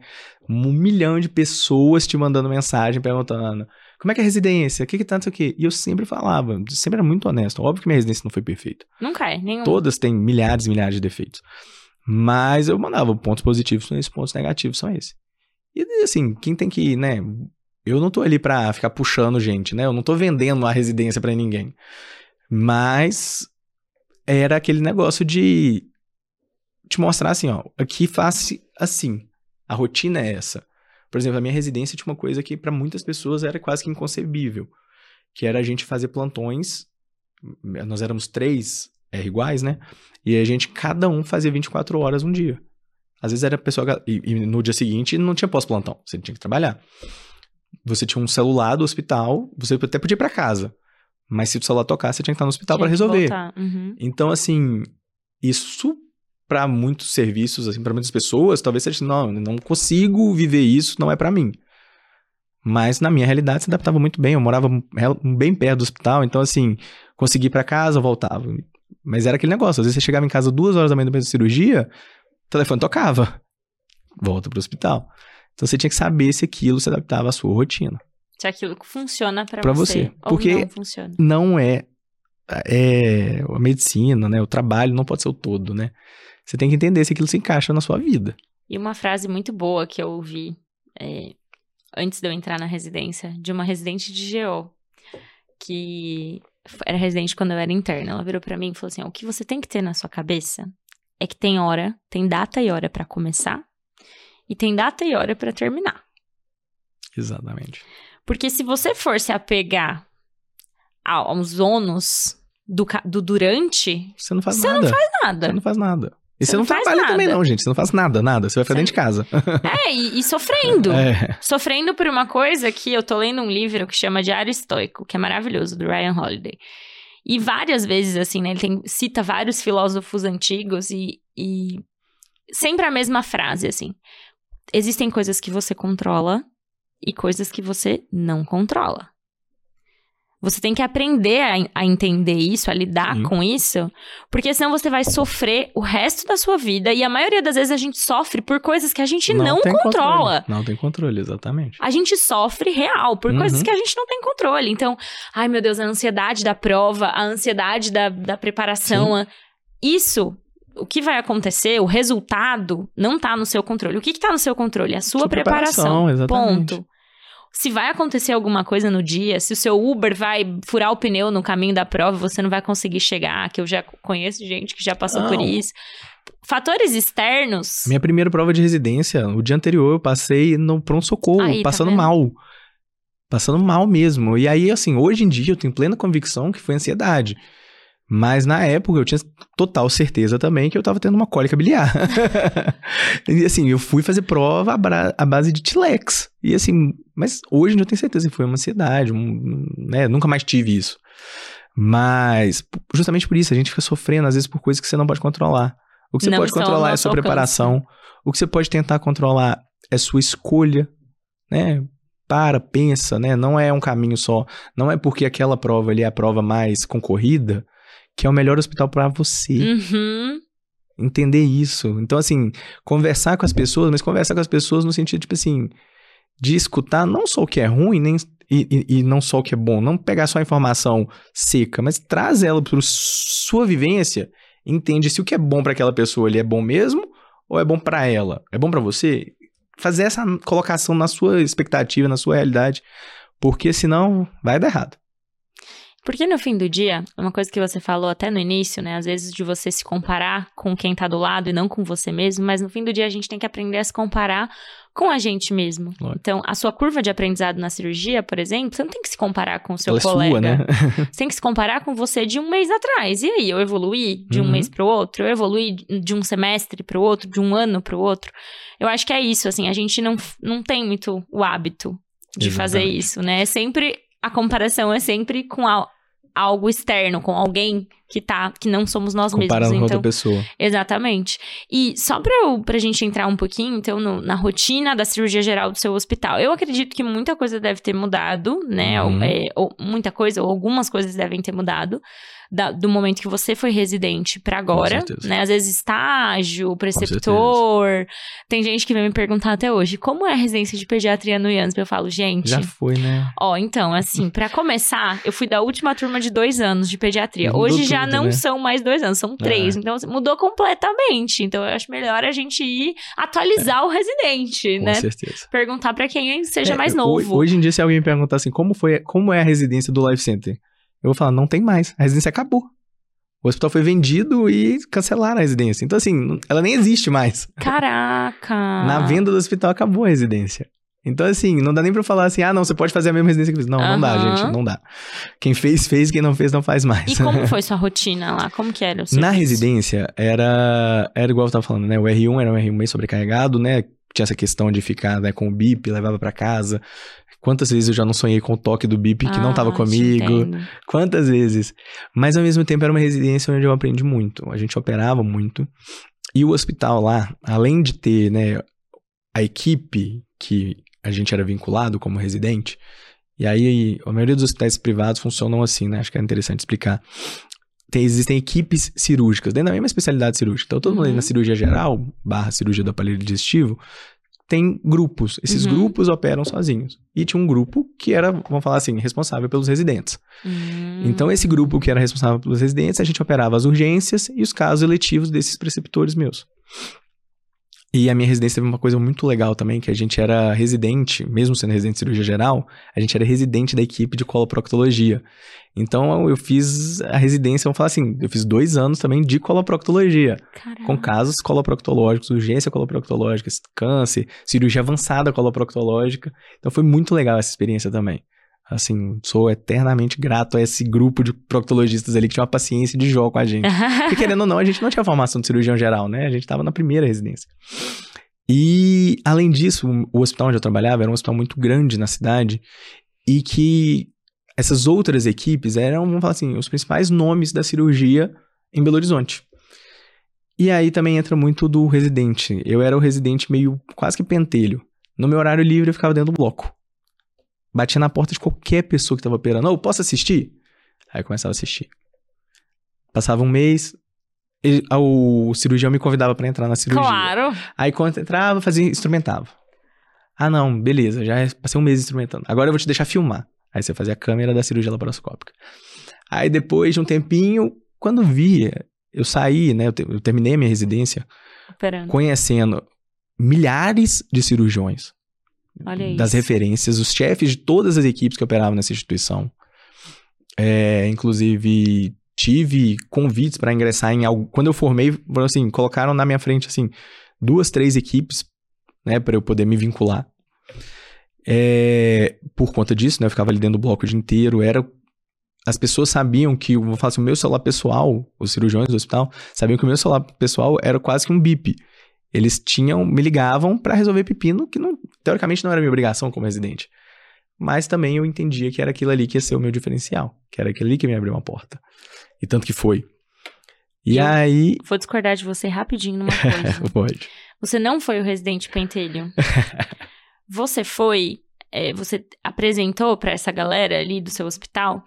Um milhão de pessoas te mandando mensagem perguntando como é que é a residência, o que que tá, não sei o quê. E eu sempre falava, sempre era muito honesto. Óbvio que minha residência não foi perfeita. Nunca é, nenhum. Todas têm milhares e milhares de defeitos. Mas eu mandava pontos positivos são esses, pontos negativos são esses. E assim, quem tem que, né? Eu não tô ali pra ficar puxando gente, né? Eu não tô vendendo a residência pra ninguém. Mas era aquele negócio de te mostrar assim, ó, aqui faz assim. A rotina é essa. Por exemplo, a minha residência tinha uma coisa que pra muitas pessoas era quase que inconcebível, que era a gente fazer plantões. Nós éramos três R iguais, né? E a gente, cada um fazia 24 horas um dia. Às vezes era a pessoa. E, e no dia seguinte não tinha pós-plantão, você tinha que trabalhar. Você tinha um celular do hospital, você até podia ir pra casa. Mas se o celular tocar, você tinha que estar no hospital que resolver. Uhum. Então, assim, isso pra muitos serviços, assim, para muitas pessoas, talvez seja, não, eu não consigo viver isso, não é pra mim. Mas na minha realidade se adaptava muito bem, eu morava bem perto do hospital, então assim, consegui ir pra casa, voltava. Mas era aquele negócio, às vezes você chegava em casa duas horas da manhã depois da cirurgia, o telefone tocava. Volta pro hospital. Então você tinha que saber se aquilo se adaptava à sua rotina. Se aquilo funciona pra, Pra você. você. Porque- não funciona. não é, é a medicina, né? O trabalho não pode ser o todo, né? Você tem que entender se aquilo se encaixa na sua vida. E uma frase muito boa que eu ouvi é, antes de eu entrar na residência, de uma residente de GO, que era residente quando eu era interna. Ela virou pra mim e falou assim: o que você tem que ter na sua cabeça é que tem hora, tem data e hora pra começar e tem data e hora pra terminar. Exatamente. Porque se você for se apegar ao- aos ônus do, do durante, Você não faz Você nada. nada. Você não faz nada. E Você você, não, não faz trabalha também, nada. não, gente. Você não faz nada, nada. Você vai ficar Você dentro de casa. É, e, e sofrendo. É. Sofrendo por uma coisa que eu tô lendo um livro que chama Diário Estoico, que é maravilhoso, do Ryan Holiday. E várias vezes, assim, né? Ele tem, cita vários filósofos antigos e, e sempre a mesma frase, assim. Existem coisas que você controla e coisas que você não controla. Você tem que aprender a, a entender isso, a lidar Sim. com isso, porque senão você vai sofrer o resto da sua vida. E a maioria das vezes a gente sofre por coisas que a gente não, tem controla. Controle. Não tem controle, exatamente. A gente sofre real por Uhum. coisas que a gente não tem controle. Então, ai meu Deus, a ansiedade da prova, a ansiedade da, da preparação. a- Isso, o que vai acontecer, o resultado, não tá no seu controle. O que, que tá no seu controle? A sua, Sua preparação, exatamente. Ponto. Se vai acontecer alguma coisa no dia, se o seu Uber vai furar o pneu no caminho da prova, você não vai conseguir chegar, que eu já conheço gente que já passou por Não. isso. Fatores externos. Minha primeira prova de residência, o dia anterior, eu passei no pronto-socorro, tá passando vendo? mal. Passando mal mesmo. E aí, assim, hoje em dia eu tenho plena convicção que foi ansiedade. Mas na época eu tinha total certeza também que eu tava tendo uma cólica biliar. e assim, eu fui fazer prova à, base de Tilex. E assim, mas hoje eu tenho certeza que foi uma ansiedade, um, né? Nunca mais tive isso. Mas justamente por isso, a gente fica sofrendo às vezes por coisas que você não pode controlar. O que você Não pode controlar é sua alcance. preparação. O que você pode tentar controlar é sua escolha, né? Para, pensa, né? Não é um caminho só. Não é porque aquela prova ali é a prova mais concorrida que é o melhor hospital para você. Uhum. Entender isso. Então, assim, conversar com as pessoas, mas conversar com as pessoas no sentido, tipo assim, de escutar não só o que é ruim, nem, e, e- e não só o que é bom. Não pegar só a informação seca, mas traz ela para sua vivência. Entende se o que é bom para aquela pessoa ali é bom mesmo ou é bom para ela. É bom para você? Fazer essa colocação na sua expectativa, na sua realidade, porque senão vai dar errado. Porque no fim do dia, uma coisa que você falou até no início, né? Às vezes de você se comparar com quem tá do lado e não com você mesmo, mas no fim do dia a gente tem que aprender a se comparar com a gente mesmo. Então, a sua curva de aprendizado na cirurgia, por exemplo, você não tem que se comparar com o seu ela colega. é sua, né? Você tem que se comparar com você de um mês atrás. E aí, eu evoluí de um Uhum. mês pro outro, eu evoluí de um semestre pro outro, de um ano pro outro. Eu acho que é isso, assim, a gente não, não tem muito o hábito de fazer Exatamente. isso, né? É sempre a comparação é sempre com al- algo externo, com alguém que tá que não somos nós Comparando mesmos. com Então, outra pessoa. Exatamente. E só pra, eu, pra gente entrar um pouquinho, então, no- na rotina da cirurgia geral do seu hospital. Eu acredito que muita coisa deve ter mudado, né? Uhum. Ou, é, ou muita coisa, ou algumas coisas devem ter mudado da- do momento que você foi residente pra agora, né? Às vezes estágio, preceptor. Tem gente que vem me perguntar até hoje, como é a residência de pediatria no IANSP? Eu falo, gente... Já foi, né? Ó, então, assim, pra começar, eu fui da última turma de dois anos de pediatria. Mudou Hoje já tudo, não né? são mais dois anos, são três. Então, assim, mudou completamente. Então, eu acho melhor a gente ir atualizar o residente, Com né? certeza. Perguntar pra quem seja É, mais novo. Hoje em dia, se alguém me perguntar assim, como, foi, como é a residência do Life Center? Eu vou falar, não tem mais. A residência acabou. O hospital foi vendido e cancelaram a residência. Então, assim, ela nem existe mais. Caraca! Na venda do hospital acabou a residência. Então, assim, não dá nem pra falar assim, ah, não, você pode fazer a mesma residência que eu fiz. Não, não dá, gente, não dá. Quem fez, fez, quem não fez, não faz mais. E como foi sua rotina lá? Como que era o seu Na residência, era, era igual eu tava falando, né? O R1 era um R1 meio sobrecarregado, né? Tinha essa questão de ficar né, com o BIP, levava pra casa. Quantas vezes eu já não sonhei com o toque do BIP que não Ah, te comigo? entendo. Quantas vezes? Mas ao mesmo tempo era uma residência onde eu aprendi muito. A gente operava muito. E o hospital lá, além de ter, né, a equipe que a gente era vinculado como residente, e aí a maioria dos hospitais privados funcionam assim, né? Acho que é interessante explicar. Tem, existem equipes cirúrgicas, dentro da mesma especialidade cirúrgica. Então, todo mundo ali Uhum. na cirurgia geral, barra cirurgia do aparelho digestivo, tem grupos. Esses Uhum. grupos operam sozinhos. E tinha um grupo que era, vamos falar assim, responsável pelos residentes. Hum. Então, esse grupo que era responsável pelos residentes, a gente operava as urgências e os casos eletivos desses preceptores meus. E a minha residência teve uma coisa muito legal também, que a gente era residente, mesmo sendo residente de cirurgia geral, a gente era residente da equipe de coloproctologia. Então, eu fiz a residência, vamos falar assim, eu fiz dois anos também de coloproctologia, Caraca. com casos coloproctológicos, urgência coloproctológica, câncer, cirurgia avançada coloproctológica. Então, foi muito legal essa experiência também. Assim, sou eternamente grato a esse grupo de proctologistas ali que tinha uma paciência de jogo com a gente. Porque querendo ou não, a gente não tinha formação de cirurgião geral, né? A gente tava na primeira residência. E, além disso, o hospital onde eu trabalhava era um hospital muito grande na cidade e que essas outras equipes eram, vamos falar assim, os principais nomes da cirurgia em Belo Horizonte. E aí também entra muito do residente. Eu era o residente meio quase que pentelho. No meu horário livre eu ficava dentro do bloco. Batia na porta de qualquer pessoa que tava operando. Ô, posso assistir? Aí eu começava a assistir. Passava um mês, ele- o cirurgião me convidava pra entrar na cirurgia. Claro. Aí quando entrava, fazia, instrumentava. Ah, não, beleza, já passei um mês instrumentando. Agora eu vou te deixar filmar. Aí você fazia a câmera da cirurgia laparoscópica. Aí depois de um tempinho, quando via, eu saí, né? Eu, te- eu terminei a minha residência Operando. conhecendo milhares de cirurgiões. Olha Das isso. referências, os chefes de todas as equipes que operavam nessa instituição. É, inclusive, tive convites para ingressar em algo. Quando eu formei, assim, colocaram na minha frente assim, duas, três equipes, né, para eu poder me vincular. É, por conta disso, né, eu ficava ali dentro do bloco o dia inteiro, era as pessoas sabiam que, eu falar assim, o meu celular pessoal, os cirurgiões do hospital, sabiam que o meu celular pessoal era quase que um bip. Eles tinham, me ligavam para resolver pepino, que não, teoricamente não era minha obrigação como residente. Mas também eu entendia que era aquilo ali que ia ser o meu diferencial, que era aquilo ali que me abriu uma porta. E tanto que foi. E Eu- aí. Vou discordar de você rapidinho numa coisa. Pode. Você não foi o residente pentelho. você foi. é, você apresentou pra essa galera ali do seu hospital,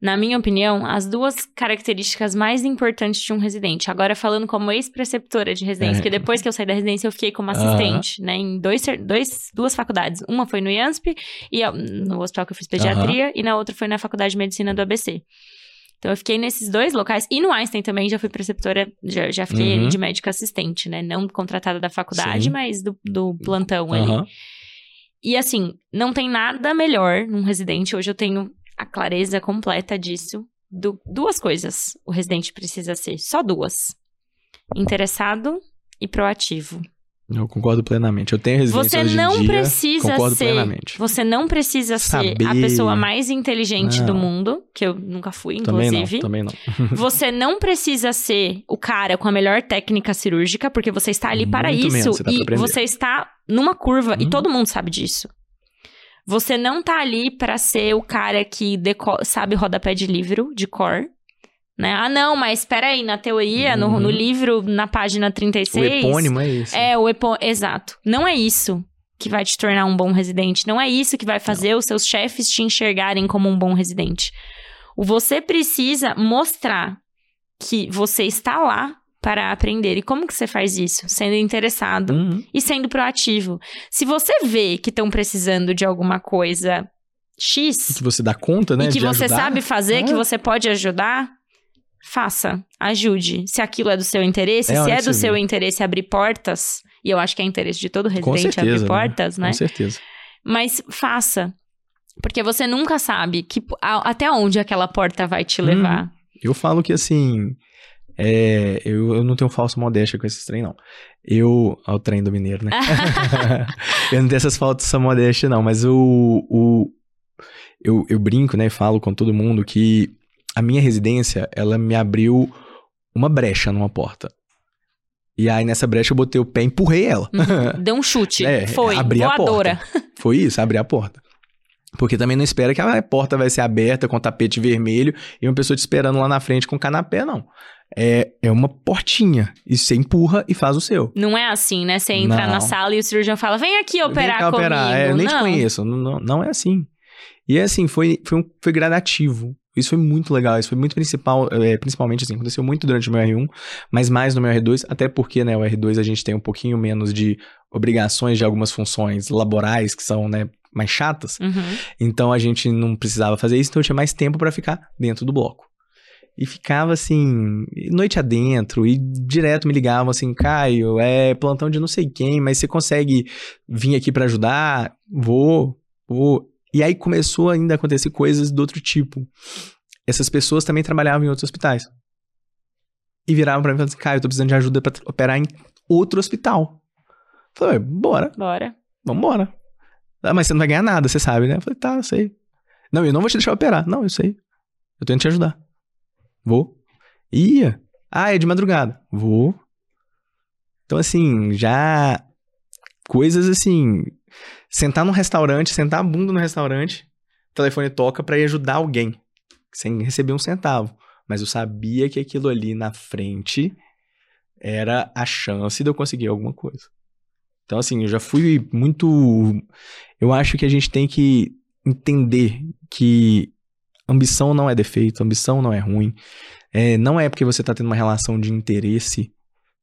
na minha opinião, as duas características mais importantes de um residente. Agora, falando como ex-preceptora de residência, É. porque depois que eu saí da residência, eu fiquei como assistente, né? Em dois, dois, duas faculdades. Uma foi no IANSP, e no hospital que eu fiz pediatria, e na outra foi na Faculdade de Medicina do ABC. Então, eu fiquei nesses dois locais. E no Einstein também já fui preceptora, já, já fiquei Uhum. ali de médica assistente, né? Não contratada da faculdade, Sim. mas do, do plantão ali. E assim, não tem nada melhor num residente. Hoje eu tenho a clareza completa disso. Du- duas coisas o residente precisa ser. Só duas: interessado e proativo. Eu concordo plenamente. Eu tenho residência Você hoje em não dia, precisa concordo ser. plenamente. Você não precisa ser a Saber. pessoa mais inteligente do Não. mundo, que eu nunca fui, Também inclusive. não, também não. Você não precisa ser o cara com a melhor técnica cirúrgica, porque você está ali para Muito isso. menos, você pra e você está numa curva, e Hum. todo mundo sabe disso. Você não tá ali para ser o cara que sabe rodapé de livro, de cor. Né? Ah, não, mas espera aí, na teoria, no, Uhum. no livro, na página O 36... epônimo é esse. É, o epo... Exato. Não é isso que vai te tornar um bom residente. Não é isso que vai fazer os seus chefes te enxergarem como um bom residente. O Você precisa mostrar que você está lá para aprender. E como que você faz isso? Sendo interessado Uhum. e sendo proativo. Se você vê que estão precisando de alguma coisa X Que você dá conta, né? e que você ajudar. sabe fazer, que É. você pode ajudar, faça, ajude. Se aquilo é do seu interesse, É se é do seu vê. interesse abrir portas, e eu acho que é interesse de todo residente certeza, abrir né? portas, né? Com certeza. Mas faça. Porque você nunca sabe que, a- até onde aquela porta vai te Uhum. levar. Eu falo que assim. É, eu, eu não tenho falsa modéstia com esses trem, não. Eu. Ó, o trem do mineiro, né? eu não tenho essas falsas modéstia, não. Mas o. o eu, eu brinco, né? E falo com todo mundo que a minha residência, ela me abriu uma brecha numa porta. E aí nessa brecha eu botei o pé e empurrei ela. Uhum. Deu um chute. É, Foi. abri a Voadora. Foi isso, abrir a porta. Porque também não espera que a porta vai ser aberta com tapete vermelho e uma pessoa te esperando lá na frente com canapé, não. É, é uma portinha. E você empurra e faz o seu. Não é assim, né? Você entra Não. na sala e o cirurgião fala: vem aqui operar Vem cá comigo. operar. É, eu nem não. te conheço. Não, não, é assim. E é assim, foi, foi, um, foi gradativo. Isso foi muito legal. Isso foi muito principal, é, principalmente assim, aconteceu muito durante o meu R1, mas mais no meu R2, até porque, né, o R2 a gente tem um pouquinho menos de obrigações de algumas funções laborais que são, né, mais chatas. Uhum. Então a gente não precisava fazer isso, então eu tinha mais tempo pra ficar dentro do bloco. E ficava assim, noite adentro, e direto me ligavam assim, Caio, é plantão de não sei quem, mas você consegue vir aqui pra ajudar? Vou, vou. E aí começou ainda a acontecer coisas do outro tipo. Essas pessoas também trabalhavam em outros hospitais. E viravam pra mim e falavam assim, Caio, eu tô precisando de ajuda pra operar em outro hospital. Eu falei, bora. Bora. Vambora. Ah, mas você não vai ganhar nada, você sabe, né? Eu falei, tá, eu sei. Não, eu não vou te deixar operar. Não, eu sei. Eu tô indo te ajudar. Vou. Ia. Ah, é de madrugada. Vou. Então, assim, já. Coisas assim. Sentar num restaurante, sentar a bunda no restaurante, telefone toca para ir ajudar alguém, sem receber um centavo. Mas eu sabia que aquilo ali na frente era a chance de eu conseguir alguma coisa. Então, assim, eu já fui muito. Eu acho que a gente tem que entender que ambição não é defeito, ambição não é ruim. É, não é porque você está tendo uma relação de interesse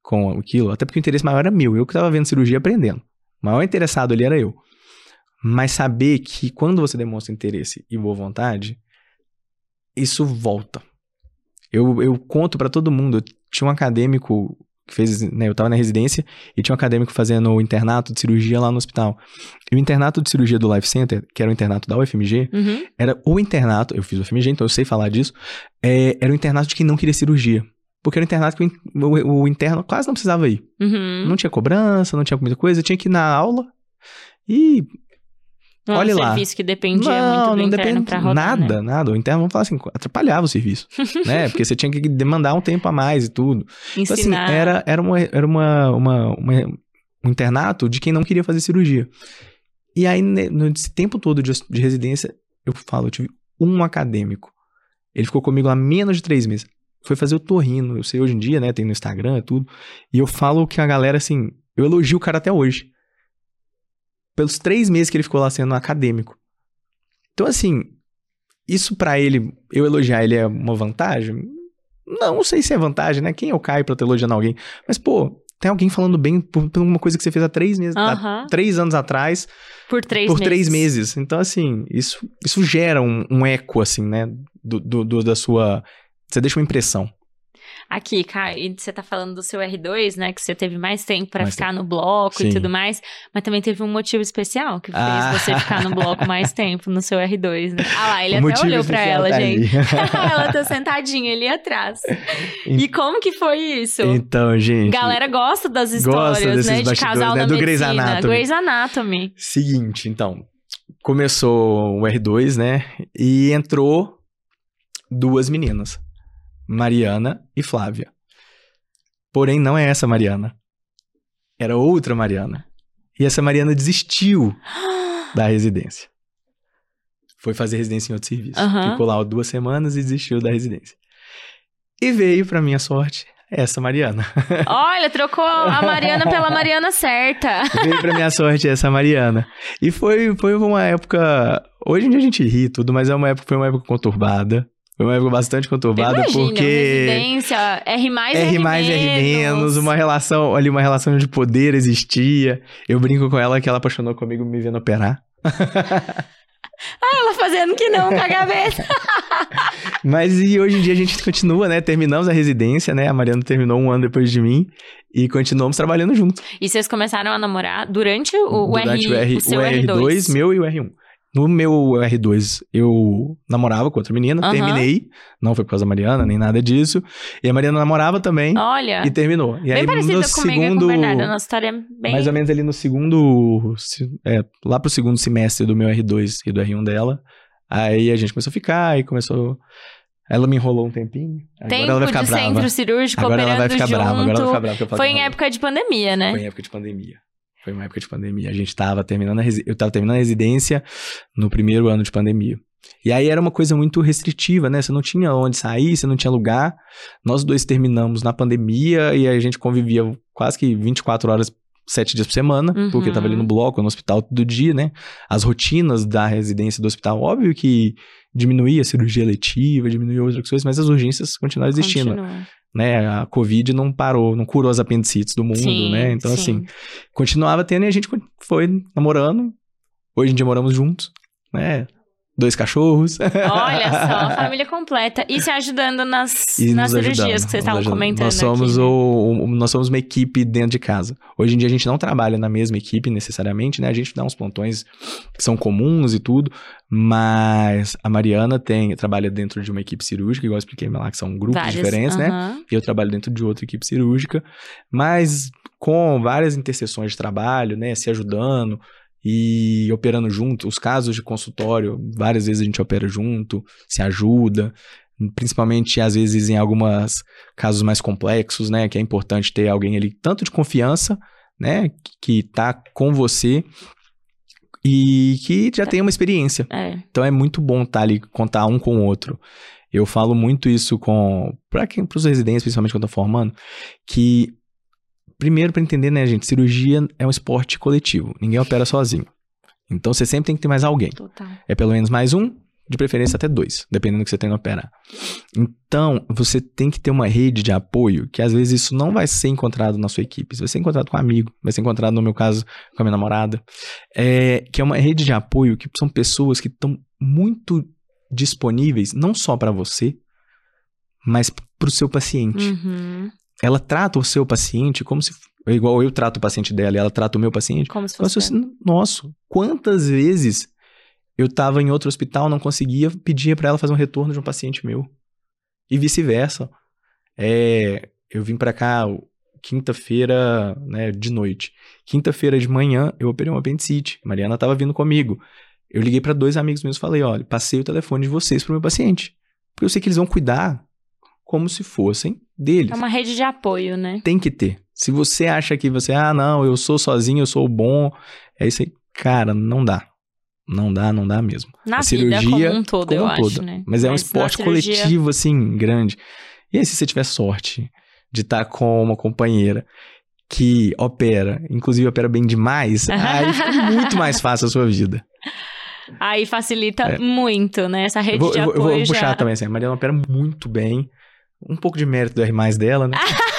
com aquilo, até porque o interesse maior era meu. Eu que estava vendo cirurgia aprendendo. O maior interessado ali era eu. Mas saber que quando você demonstra interesse e boa vontade, isso volta. Eu, eu conto para todo mundo. Eu tinha um acadêmico que fez, né, eu estava na residência e tinha um acadêmico fazendo o internato de cirurgia lá no hospital. E o internato de cirurgia do Life Center, que era o internato da UFMG, Uhum. era o internato, eu fiz o UFMG, então eu sei falar disso, é, era o internato de quem não queria cirurgia. Porque era o internato que o, o- o interno quase não precisava ir. Uhum. Não tinha cobrança, não tinha muita coisa, tinha que ir na aula e Não é um lá. serviço que dependia não, muito do não interno depende pra rodar, nada, né? nada. O interno, vamos falar assim, atrapalhava o serviço, né? Porque você tinha que demandar um tempo a mais e tudo. Então, assim, Ensinar. era, era, uma, era uma, uma, uma- um internato de quem não queria fazer cirurgia. E aí, ne- nesse tempo todo de, de residência, eu falo, eu tive um acadêmico. Ele ficou comigo há menos de três meses. Foi fazer o torrino. Eu sei hoje em dia, né? Tem no Instagram e tudo. E eu falo que a galera, assim, eu elogio o cara até hoje. Pelos três meses que ele ficou lá sendo acadêmico. Então, assim, isso pra ele, eu elogiar ele é uma vantagem? Não, não sei se é vantagem, né? Quem eu caio pra tô elogiando alguém? Mas, pô, tem alguém falando bem por, por uma coisa que você fez há três meses, há Aham. três anos atrás, Por três por meses. três meses. Então, assim, isso, isso gera um, um eco, assim, né? Do, do- do- da sua. Você deixa uma impressão. Aqui, cara, e você tá falando do seu R2, né? Que você teve mais tempo pra Mais ficar no bloco Sim. e tudo mais. Mas também teve um motivo especial que fez Ah. você ficar no bloco mais tempo no seu R2, né? Ah lá, ele O até olhou pra ela, tá gente. ela tá sentadinha ali atrás. E como que foi isso? Então, gente. Galera gosta das Gosta histórias, desses né? De bastidores, casal né? na Do Grey's medicina. Anatomy. Grey's Anatomy. Seguinte, então. Começou o R2, né? E entrou duas meninas. Mariana e Flávia. Porém, não é essa Mariana. Era outra Mariana. E essa Mariana desistiu da residência. Foi fazer residência em outro serviço. Aham. Ficou lá duas semanas e desistiu da residência. E veio, pra minha sorte, essa Mariana. Olha, trocou a Mariana pela Mariana certa. Veio pra minha sorte essa Mariana. E foi, foi uma época. Hoje em dia a gente ri tudo, mas é uma época, foi uma época conturbada. Foi uma época bastante conturbada, Imagina, porque. residência, R mais, R R menos, uma relação, ali, uma relação de poder existia. Eu brinco com ela que ela apaixonou comigo me vendo operar. Ela fazendo que não com a cabeça. Mas e hoje em dia a gente continua, né? Terminamos a residência, né? A Mariana terminou um ano depois de mim e continuamos trabalhando junto. E vocês começaram a namorar durante o, o Durante R, o, R, o seu o R2. R2, meu e o R1. No meu R2, eu namorava com outra menina, Aham. terminei. Não foi por causa da Mariana, nem nada disso. E a Mariana namorava também Olha, e terminou. E bem aí, parecida no comigo e segundo. com o Bernardo. A nossa história é bem... Mais ou menos ali no segundo. se- É, lá pro segundo semestre do meu R2 e do R1 dela. Aí a gente começou a ficar, aí começou. Ela me enrolou um tempinho. Agora Tempo ela vai ficar de brava. centro cirúrgico Agora ela vai operando ficar junto. brava. Agora ela vai ficar brava. Foi em época de pandemia, né? Foi em época de pandemia. Foi uma época de pandemia. A gente tava terminando a. Eu tava terminando a residência no primeiro ano de pandemia. E aí era uma coisa muito restritiva, né? Você não tinha onde sair, você não tinha lugar. Nós dois terminamos na pandemia e a gente convivia quase que 24 horas, 7 dias por semana, Uhum. porque tava ali no bloco, no hospital todo dia, né? As rotinas da residência do hospital, óbvio que diminuía a cirurgia letiva, diminuía outras coisas, mas as urgências continuaram existindo Continua. né? A Covid não parou, não curou as apendicites do mundo, Sim, né? Então, sim. assim, continuava tendo e a gente foi namorando. Hoje em dia moramos juntos, né? Dois cachorros. Olha só, a família completa. E se ajudando nas, E nas cirurgias ajudando, que vocês estavam comentando Nós somos, aqui, né? o, o- nós somos uma equipe dentro de casa. Hoje em dia a gente não trabalha na mesma equipe necessariamente, né? A gente dá uns plantões que são comuns e tudo, mas a Mariana tem trabalha dentro de uma equipe cirúrgica, igual eu expliquei lá, que são grupos Várias, diferentes, né? aham. eu trabalho dentro de outra equipe cirúrgica, mas com várias interseções de trabalho, né, se ajudando e operando junto. Os casos de consultório, várias vezes a gente opera junto, se ajuda, principalmente às vezes em alguns casos mais complexos, né, que é importante ter alguém ali tanto de confiança, né, que tá com você e que já tem uma experiência. É. Então é muito bom estar ali, contar um com o outro. Eu falo muito isso com para quem para os residentes, principalmente quando eu tô formando, que primeiro para entender, né, gente, cirurgia é um esporte coletivo. Ninguém opera sozinho. Então você sempre tem que ter mais alguém. Total. É pelo menos mais um, de preferência até dois, dependendo do que você tem que operar. Então, você tem que ter uma rede de apoio, que às vezes isso não vai ser encontrado na sua equipe. Isso vai ser encontrado com um amigo, vai ser encontrado, no meu caso, com a minha namorada. É, que é uma rede de apoio que são pessoas que estão muito disponíveis, não só para você, mas para o seu paciente. Uhum. Ela trata o seu paciente como se. Igual eu trato o paciente dela e ela trata o meu paciente. Como se fosse. fosse, nossa, quantas vezes eu tava em outro hospital, não conseguia, pedia pra ela fazer um retorno de um paciente meu. E vice-versa. É, eu vim pra cá quinta-feira, né, de noite. Quinta-feira de manhã, eu operei um apendicite. Mariana tava vindo comigo. Eu liguei pra dois amigos meus e falei, olha, passei o telefone de vocês pro meu paciente. Porque eu sei que eles vão cuidar como se fossem deles É uma rede de apoio, né? tem que ter. Se você acha que você, ah, não, eu sou sozinho, eu sou bom, é isso aí. Cara, não dá. Não dá, não dá mesmo. Na A vida cirurgia como um todo, como eu um acho, todo. né? Mas é um esporte cirurgia- coletivo, assim, grande. E aí, se você tiver sorte de estar com uma companheira que opera, inclusive opera bem demais, aí fica muito mais fácil a sua vida. Aí facilita É. muito, né? Essa rede Eu vou, de eu vou- apoio eu vou já... puxar também, assim, a Mariana opera muito bem. Um pouco de mérito do R+, dela, né?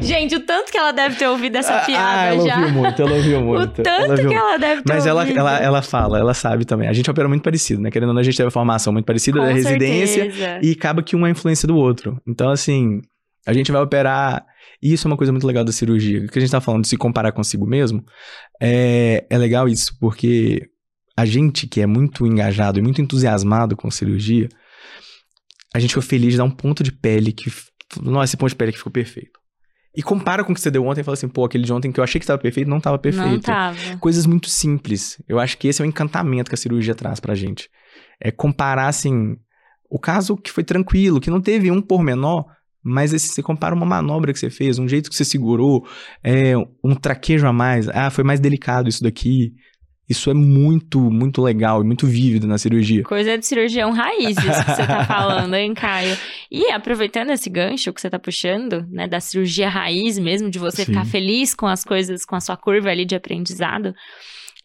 Gente, o tanto que ela deve ter ouvido essa ah, piada ela já. ouviu muito, ela ouviu o muito. tanto ela ouviu que ela deve ter Mas ela, ouvido. ela, ela fala, ela sabe também. A gente opera muito parecido, né? Querendo ou não, a gente teve a formação muito parecida Com da residência certeza. e acaba que um é influência do outro. Então, assim, a gente vai operar. E isso é uma coisa muito legal da cirurgia. O que a gente tá falando de se comparar consigo mesmo, é, é legal isso, porque a gente que é muito engajado e muito entusiasmado com cirurgia, a gente ficou feliz de dar um ponto de pele que. Nossa, esse ponto de pele que ficou perfeito. E compara com o que você deu ontem e fala assim, pô, aquele de ontem que eu achei que estava perfeito, não estava perfeito Não tava. coisas muito simples. Eu acho que esse é o encantamento que a cirurgia traz pra gente. É comparar, assim, o caso que foi tranquilo, que não teve um pormenor, mas esse, você compara uma manobra que você fez, um jeito que você segurou, é, um traquejo a mais. Ah, foi mais delicado isso daqui. Isso é muito, muito legal e muito vívido na cirurgia. Coisa de cirurgião raiz, isso que você tá falando, hein, Caio? E aproveitando esse gancho que você tá puxando, né, da cirurgia raiz mesmo, de você Sim. ficar feliz com as coisas, com a sua curva ali de aprendizado,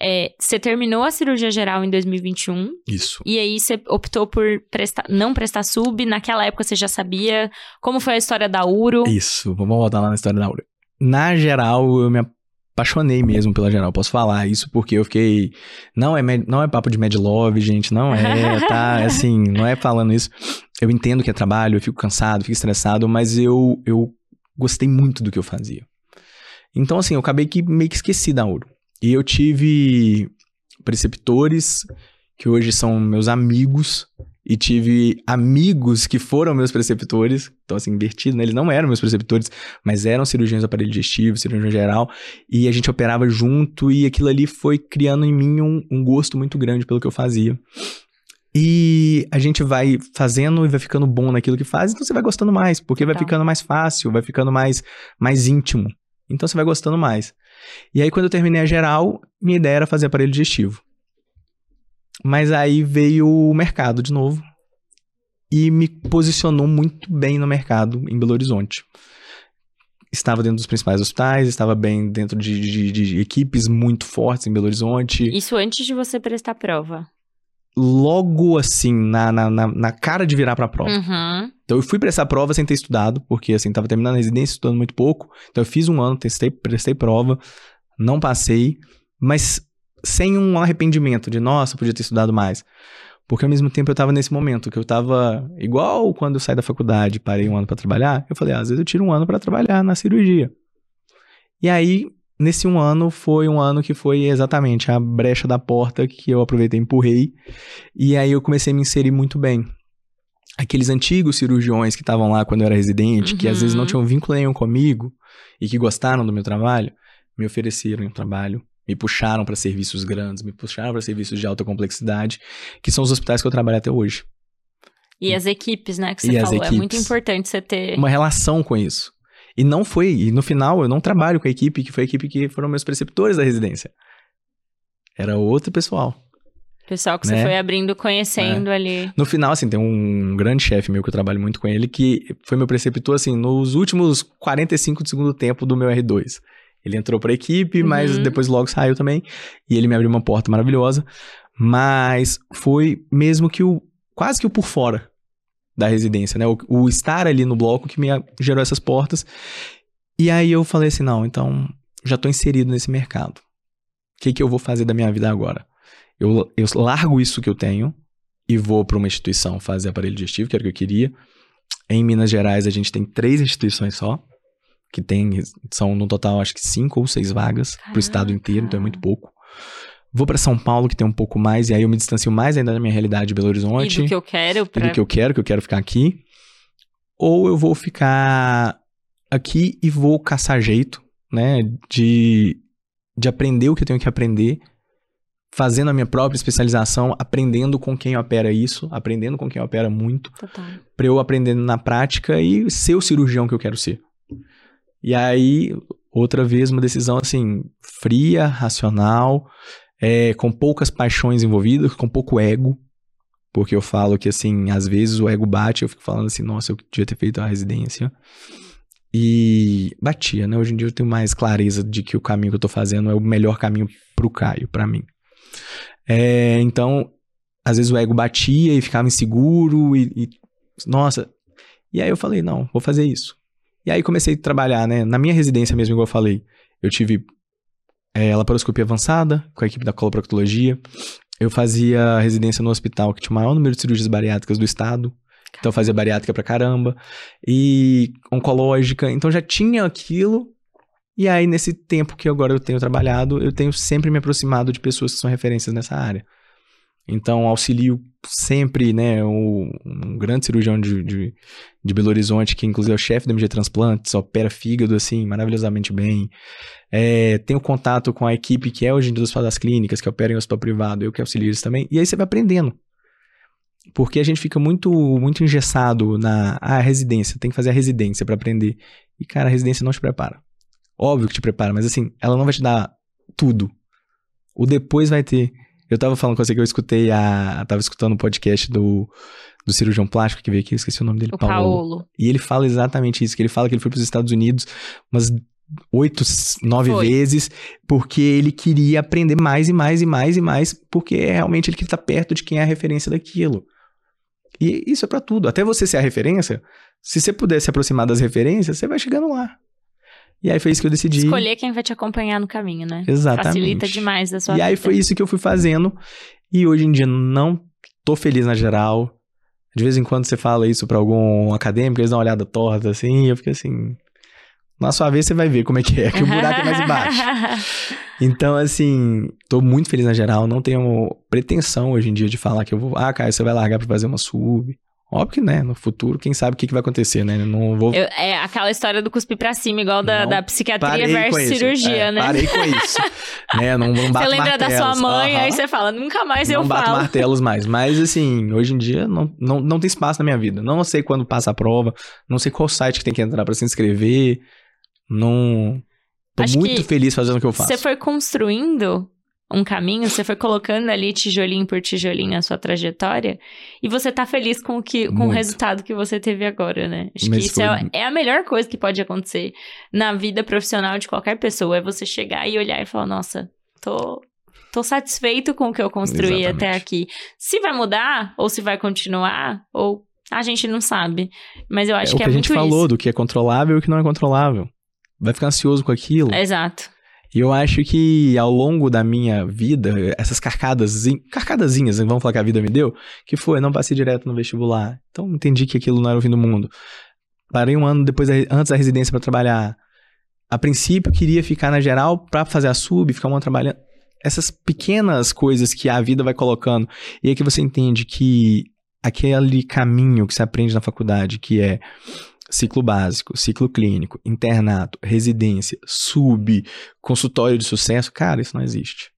é, você terminou a cirurgia geral em 2021 Isso. e aí você optou por prestar, não prestar sub. Naquela época você já sabia como foi a história da Uro. Isso, vamos voltar lá na história da Aura. Na geral, eu me apaixonei mesmo pela geral. Posso falar isso porque eu fiquei. Não é, não é papo de mad love, gente. Não é, tá? Assim, não é falando isso. Eu entendo que é trabalho, eu fico cansado, fico estressado, mas eu, eu gostei muito do que eu fazia. Então, assim, eu acabei que meio que esqueci da Ouro. E eu tive preceptores que hoje são meus amigos. E tive amigos que foram meus preceptores. Então, assim, invertido, né? Eles não eram meus preceptores, mas eram cirurgiões do aparelho digestivo, cirurgião geral. E a gente operava junto. E aquilo ali foi criando em mim um, um gosto muito grande pelo que eu fazia. E a gente vai fazendo e vai ficando bom naquilo que faz, então você vai gostando mais, porque vai ficando mais fácil, vai ficando mais, mais íntimo. Então você vai gostando mais. E aí, quando eu terminei a geral, minha ideia era fazer aparelho digestivo. Mas aí veio o mercado de novo e me posicionou muito bem no mercado em Belo Horizonte. Estava dentro dos principais hospitais, estava bem dentro de, de- de equipes muito fortes em Belo Horizonte Isso antes de você prestar prova. logo assim, na, na, na, na cara de virar pra prova. Uhum. Então eu fui pra essa prova sem ter estudado, porque assim, tava terminando a residência, estudando muito pouco. Então eu fiz um ano, testei, prestei prova, não passei, mas sem um arrependimento de, nossa, podia ter estudado mais. Porque ao mesmo tempo eu tava nesse momento que eu tava igual quando eu saí da faculdade, parei um ano pra trabalhar, eu falei, ah, às vezes eu tiro um ano pra trabalhar na cirurgia. E aí, nesse um ano, foi um ano que foi exatamente a brecha da porta que eu aproveitei e empurrei. E aí eu comecei a me inserir muito bem. Aqueles antigos cirurgiões que estavam lá quando eu era residente, que às vezes não Uhum. tinham vínculo nenhum comigo e que gostaram do meu trabalho, me ofereceram um trabalho, me puxaram para serviços grandes, me puxaram para serviços de alta complexidade, que são os hospitais que eu trabalho até hoje. E as equipes, né, que E você as falou. É muito importante você ter. Uma relação com isso. E não foi, e no final eu não trabalho com a equipe que foi a equipe que foram meus preceptores da residência. Era outro pessoal. Pessoal que Né? você foi abrindo, conhecendo ali. No final, assim, tem um grande chefe meu que eu trabalho muito com ele, que foi meu preceptor, assim, nos últimos 45 do segundo tempo do meu R2. Ele entrou pra equipe, mas Uhum. depois logo saiu também. E ele me abriu uma porta maravilhosa. Mas foi mesmo que o. quase que o por fora da residência, né? O, o estar ali no bloco que me gerou essas portas. E aí eu falei assim: não, então já tô inserido nesse mercado. O que, que eu vou fazer da minha vida agora? Eu, eu largo isso que eu tenho e vou para uma instituição fazer aparelho digestivo, que era o que eu queria. Em Minas Gerais, a gente tem três instituições só, que tem, são no total acho que cinco ou seis vagas para o estado inteiro, então é muito pouco. Vou para São Paulo, que tem um pouco mais, e aí eu me distancio mais ainda da minha realidade de Belo Horizonte E do que eu quero pra... do que eu quero, que eu quero ficar aqui. Ou eu vou ficar aqui e vou caçar jeito, né, de, de aprender o que eu tenho que aprender, fazendo a minha própria especialização, aprendendo com quem opera isso, aprendendo com quem opera muito, pra eu aprendendo na prática e ser o cirurgião que eu quero ser. E aí, outra vez, uma decisão assim, fria, racional, é, com poucas paixões envolvidas, com pouco ego. Porque eu falo que, assim, às vezes o ego bate, eu fico falando assim, nossa, eu devia ter feito a residência. E batia, né? Hoje em dia eu tenho mais clareza de que o caminho que eu tô fazendo é o melhor caminho pro Caio, pra mim. É, então, às vezes o ego batia e ficava inseguro e, e nossa. E aí eu falei, não, vou fazer isso. E aí comecei a trabalhar, né? Na minha residência mesmo, igual eu falei, eu tive é, laparoscopia avançada com a equipe da coloproctologia. Eu fazia residência no hospital que tinha o maior número de cirurgias bariátricas do estado. Então eu fazia bariátrica pra caramba. E oncológica. Então já tinha aquilo. E aí, nesse tempo que agora eu tenho trabalhado, eu tenho sempre me aproximado de pessoas que são referências nessa área. Então, auxilio sempre, né, o- um grande cirurgião de, de, de Belo Horizonte, que inclusive é o chefe da MG Transplantes, opera fígado, assim, maravilhosamente bem. É, tenho contato com a equipe que é hoje em dia dos das clínicas, que opera em hospital privado, eu que auxilio eles também. E aí você vai aprendendo. Porque a gente fica muito muito engessado na ah, residência, tem que fazer a residência para aprender. E, cara, a residência não te prepara. Óbvio que te prepara, mas assim, ela não vai te dar tudo. O depois vai ter. Eu tava falando com você que eu escutei a. Tava escutando o podcast do, do cirurgião plástico que veio aqui, eu esqueci o nome dele, O Paolo. E ele fala exatamente isso, que ele fala que ele foi pros Estados Unidos umas oito, nove Foi. vezes, porque ele queria aprender mais e mais e mais e mais, porque é realmente ele que tá perto de quem é a referência daquilo. E isso é pra tudo. Até você ser a referência, se você puder se aproximar das referências, você vai chegando lá. E aí foi isso que eu decidi. Escolher quem vai te acompanhar no caminho, né? Exatamente. Facilita demais da sua E vida. aí foi isso que eu fui fazendo. E hoje em dia não tô feliz na geral. De vez em quando você fala isso pra algum acadêmico, eles dão uma olhada torta assim, e eu fico assim. Na sua vez você vai ver como é que é, que o buraco é mais embaixo. Então, assim, tô muito feliz na geral, não tenho pretensão hoje em dia de falar que eu vou, ah, Caio, você vai largar pra fazer uma sub. Óbvio que, né, no futuro, quem sabe o que, que vai acontecer, né? Não vou Eu- é aquela história do cuspir pra cima, igual da, Não da psiquiatria versus cirurgia, É, né? Parei com isso. né? Não, não Você bato lembra da sua martelos. mãe, Aham. aí você fala, nunca mais não eu bato falo. martelos mais. Mas, assim, hoje em dia não, não, não tem espaço na minha vida. Não sei quando passa a prova, não sei qual site que tem que entrar pra se inscrever. Não. Tô Acho muito feliz fazendo o que eu faço. Você foi construindo um caminho, você foi colocando ali tijolinho por tijolinho a sua trajetória, e você tá feliz com o, que, com o Muito. resultado que você teve agora, né? Acho Mas que isso foi- é, é a melhor coisa que pode acontecer na vida profissional de qualquer pessoa, é você chegar e olhar e falar, nossa, tô... Tô satisfeito com o que eu construí Exatamente. até aqui. Se vai mudar, ou se vai continuar, ou a gente não sabe. Mas eu É acho o que que é a gente muito falou, isso. do que é controlável e o que não é controlável. Vai ficar ansioso com aquilo. Exato. E eu acho que ao longo da minha vida, essas carcadas, carcadazinhas, vamos falar que a vida me deu, que foi, não passei direto no vestibular. Então entendi que aquilo não era o fim do mundo. Parei um ano depois antes da residência para trabalhar. A princípio queria ficar na geral para fazer a sub, ficar um ano trabalhando. Essas pequenas coisas que a vida vai colocando. E aí que você entende que aquele caminho que você aprende na faculdade, que é ciclo básico, ciclo clínico, internato, residência, sub, consultório de sucesso, cara, isso não existe.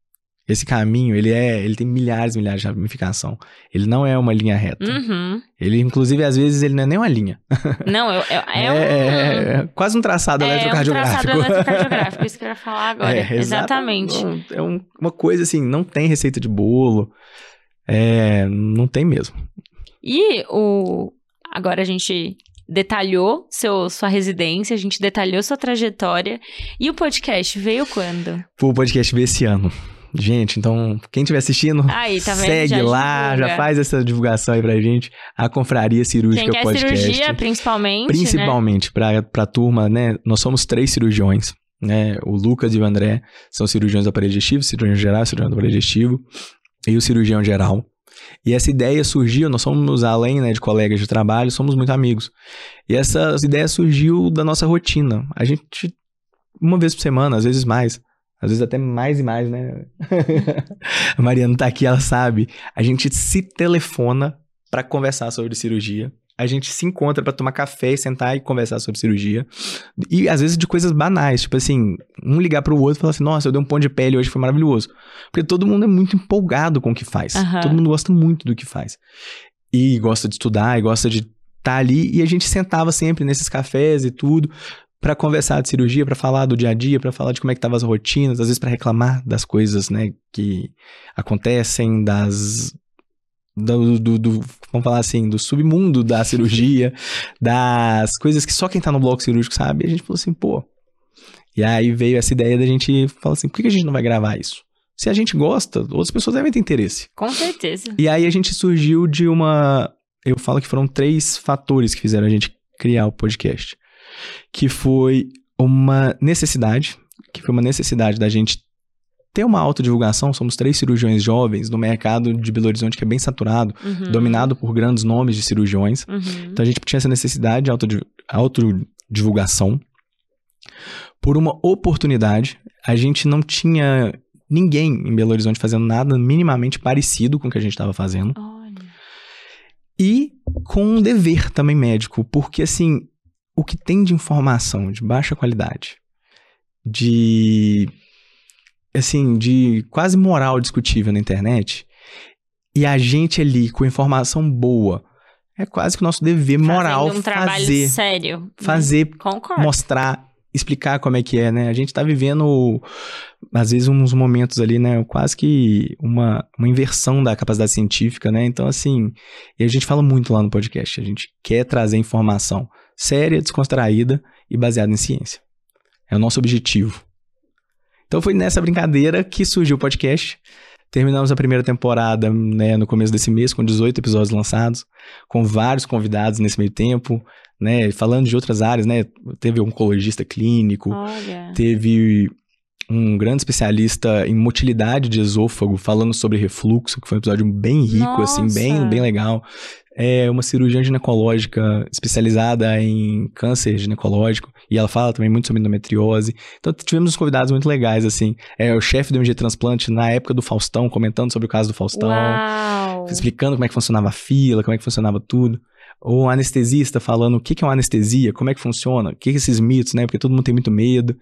Esse caminho, ele é, ele tem milhares e milhares de ramificação. Ele não é uma linha reta. Uhum. Ele, inclusive, às vezes, ele não é nem uma linha. Não, eu- eu- é, É, um... é- é quase um traçado É um eletrocardiográfico. traçado eletrocardiográfico, isso que eu ia falar agora. É. Exatamente. Não, É um- uma coisa assim, não tem receita de bolo. É, não tem mesmo. E o agora a gente detalhou seu, sua residência, a gente detalhou sua trajetória. E o podcast veio quando? O podcast veio esse ano. Gente, então, quem estiver assistindo, Aí, tá segue Já lá, divulga. já faz essa divulgação aí pra gente. A Confraria Cirúrgica Quem quer Podcast. cirurgia, principalmente, né? Principalmente pra, pra turma, né? Nós somos três cirurgiões, né? O Lucas e o André são cirurgiões do aparelho digestivo, cirurgião geral, cirurgião do aparelho digestivo e o cirurgião geral. E essa ideia surgiu, nós somos, além né, de colegas de trabalho, somos muito amigos. E essa ideia surgiu da nossa rotina. A gente, uma vez por semana, às vezes mais, às vezes até mais e mais, né? a Mariana tá aqui, ela sabe. A gente se telefona pra conversar sobre cirurgia. A gente se encontra pra tomar café, sentar e conversar sobre cirurgia. E às vezes de coisas banais, tipo assim, um ligar pro outro e falar assim: "Nossa, eu dei um pão de pele hoje, foi maravilhoso". Porque todo mundo é muito empolgado com o que faz. Aham. Todo mundo gosta muito do que faz. E gosta de estudar, e gosta de estar ali, e a gente sentava sempre nesses cafés e tudo pra conversar de cirurgia, pra falar do dia a dia, pra falar de como é que estavam as rotinas, às vezes pra reclamar das coisas, né, que acontecem, das do, do, do- vamos falar assim, do submundo da cirurgia, das coisas que só quem tá no bloco cirúrgico sabe. E a gente falou assim, pô. E aí veio essa ideia da gente falar assim, por que que a gente não vai gravar isso? Se a gente gosta, outras pessoas devem ter interesse. Com certeza. E aí a gente surgiu de uma. Eu falo que foram três fatores que fizeram a gente criar o podcast. Que foi uma necessidade, que foi uma necessidade da gente ter uma autodivulgação. Somos três cirurgiões jovens no mercado de Belo Horizonte que é bem saturado, Uhum. dominado por grandes nomes de cirurgiões. Uhum. Então a gente tinha essa necessidade de autodi- autodivulgação. Por uma oportunidade, a gente não tinha ninguém em Belo Horizonte fazendo nada minimamente parecido com o que a gente estava fazendo. Olha. E com um dever também médico, porque assim, o que tem de informação de baixa qualidade, de assim, de quase moral discutível na internet, e a gente ali com informação boa, é quase que o nosso dever moral Fazendo um trabalho fazer, sério. fazer, Concordo. mostrar, explicar como é que é, né? A gente tá vivendo, às vezes, uns momentos ali, né? Quase que uma, uma inversão da capacidade científica, né? Então, assim, e a gente fala muito lá no podcast. A gente quer trazer informação séria, descontraída e baseada em ciência. É o nosso objetivo. Então, foi nessa brincadeira que surgiu o podcast. Terminamos a primeira temporada né, no começo desse mês, com 18 episódios lançados, com vários convidados nesse meio tempo, né? Falando de outras áreas, né? Teve um oncologista clínico, Olha. teve um grande especialista em motilidade de esôfago falando sobre refluxo, que foi um episódio bem rico, assim, bem, Nossa! bem legal. É uma cirurgiã ginecológica especializada em câncer ginecológico, e ela fala também muito sobre endometriose. Então tivemos uns convidados muito legais, assim. É o chefe do MG Transplante na época do Faustão, comentando sobre o caso do Faustão Uau. explicando como é que funcionava a fila, como é que funcionava tudo. Ou um anestesista falando o que é uma anestesia, como é que funciona, o que que esses mitos, né? Porque todo mundo tem muito medo.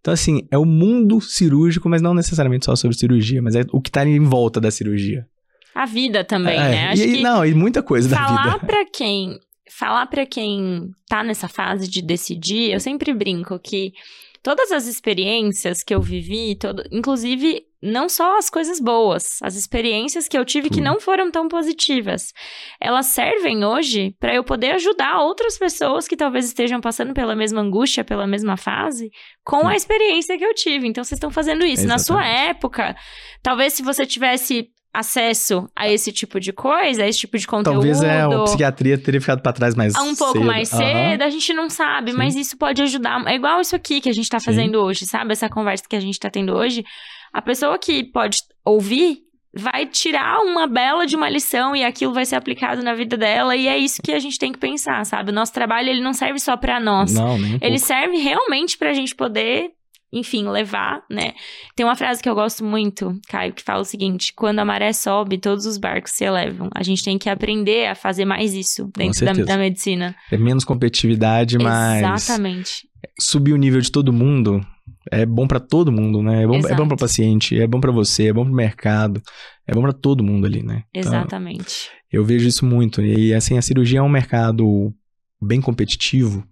Então, assim, é o mundo cirúrgico, mas não necessariamente só sobre cirurgia, mas é o que tá em volta da cirurgia. A vida também, É, né? Acho e, que Não, e muita coisa da falar vida. pra quem falar para quem tá nessa fase de decidir eu sempre brinco que todas as experiências que eu vivi todo, inclusive não só as coisas boas as experiências que eu tive que não foram tão positivas elas servem hoje para eu poder ajudar outras pessoas que talvez estejam passando pela mesma angústia pela mesma fase com a experiência que eu tive então vocês estão fazendo isso na sua Exatamente. época talvez se você tivesse acesso a esse tipo de coisa, a esse tipo de conteúdo. Talvez é, a psiquiatria teria ficado pra trás mais um pouco cedo. mais cedo, a gente não sabe, Sim. mas isso pode ajudar. É igual isso aqui que a gente tá Sim. fazendo hoje, sabe? Essa conversa que a gente tá tendo hoje. A pessoa que pode ouvir vai tirar uma bela de uma lição e aquilo vai ser aplicado na vida dela e é isso que a gente tem que pensar, sabe? O nosso trabalho ele não serve só pra nós. Não, nem um Ele pouco. serve realmente pra gente poder, enfim, levar, né? Tem uma frase que eu gosto muito, Caio, que fala o seguinte: quando a maré sobe, todos os barcos se elevam. A gente tem que aprender a fazer mais isso dentro da, da medicina. É menos competitividade, mas Exatamente. subir o nível de todo mundo é bom pra todo mundo, né? É bom, é bom para paciente, é bom pra você, é bom pro mercado, é bom pra todo mundo ali, né? Então, Exatamente. eu vejo isso muito. E assim, a cirurgia é um mercado bem competitivo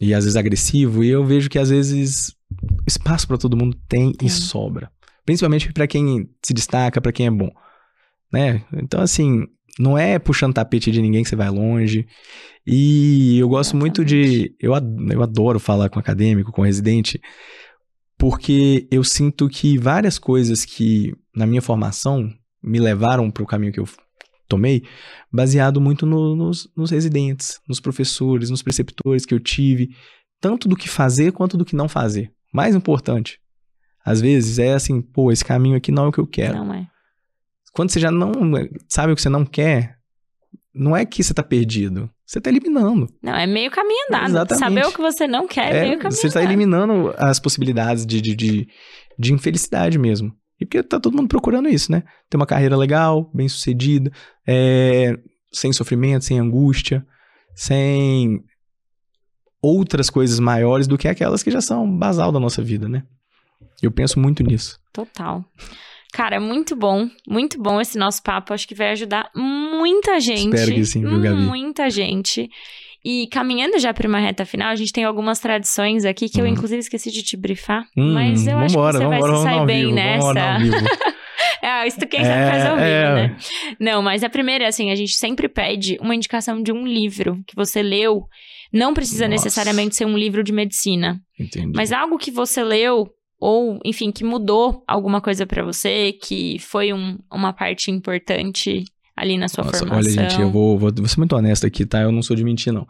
e às vezes agressivo, e eu vejo que às vezes espaço pra todo mundo tem, Tem. e sobra. Principalmente pra quem se destaca, pra quem é bom, né? Então assim, não é puxando tapete de ninguém que você vai longe. E eu gosto muito de eu, eu adoro falar com acadêmico, com residente, porque eu sinto que várias coisas que na minha formação me levaram para o caminho que eu tomei, baseado muito no- nos, nos residentes, nos professores, nos preceptores que eu tive, tanto do que fazer quanto do que não fazer. Mais importante, às vezes é assim, pô, esse caminho aqui não é o que eu quero. Não é. Quando você já não sabe o que você não quer, não é que você tá perdido, você tá eliminando. Não, é meio caminho andado. Exatamente. Saber o que você não quer é, É, meio caminho você tá eliminando as possibilidades de, de, de, de infelicidade mesmo. E porque tá todo mundo procurando isso, né? Ter uma carreira legal, bem sucedida, é, sem sofrimento, sem angústia, sem outras coisas maiores do que aquelas que já são basal da nossa vida, né? Eu penso muito nisso. Total. Cara, é muito bom, muito bom esse nosso papo. Acho que vai ajudar muita gente. Espero que sim, viu, Gabi? Muita gente. E caminhando já para uma reta final, a gente tem algumas tradições aqui que eu, Uhum. inclusive, esqueci de te brifar. Hum, mas eu acho que você vai se sair bem vivo, nessa. É, isso quem sabe faz ao vivo, é, né? Não, mas a primeira, assim, a gente sempre pede uma indicação de um livro que você leu. Não precisa Nossa. necessariamente ser um livro de medicina, Entendi. mas algo que você leu ou, enfim, que mudou alguma coisa pra você, que foi um- uma parte importante ali na sua Nossa, formação. olha, gente, eu vou, vou, vou ser muito honesto aqui, tá? Eu não sou de mentir, não.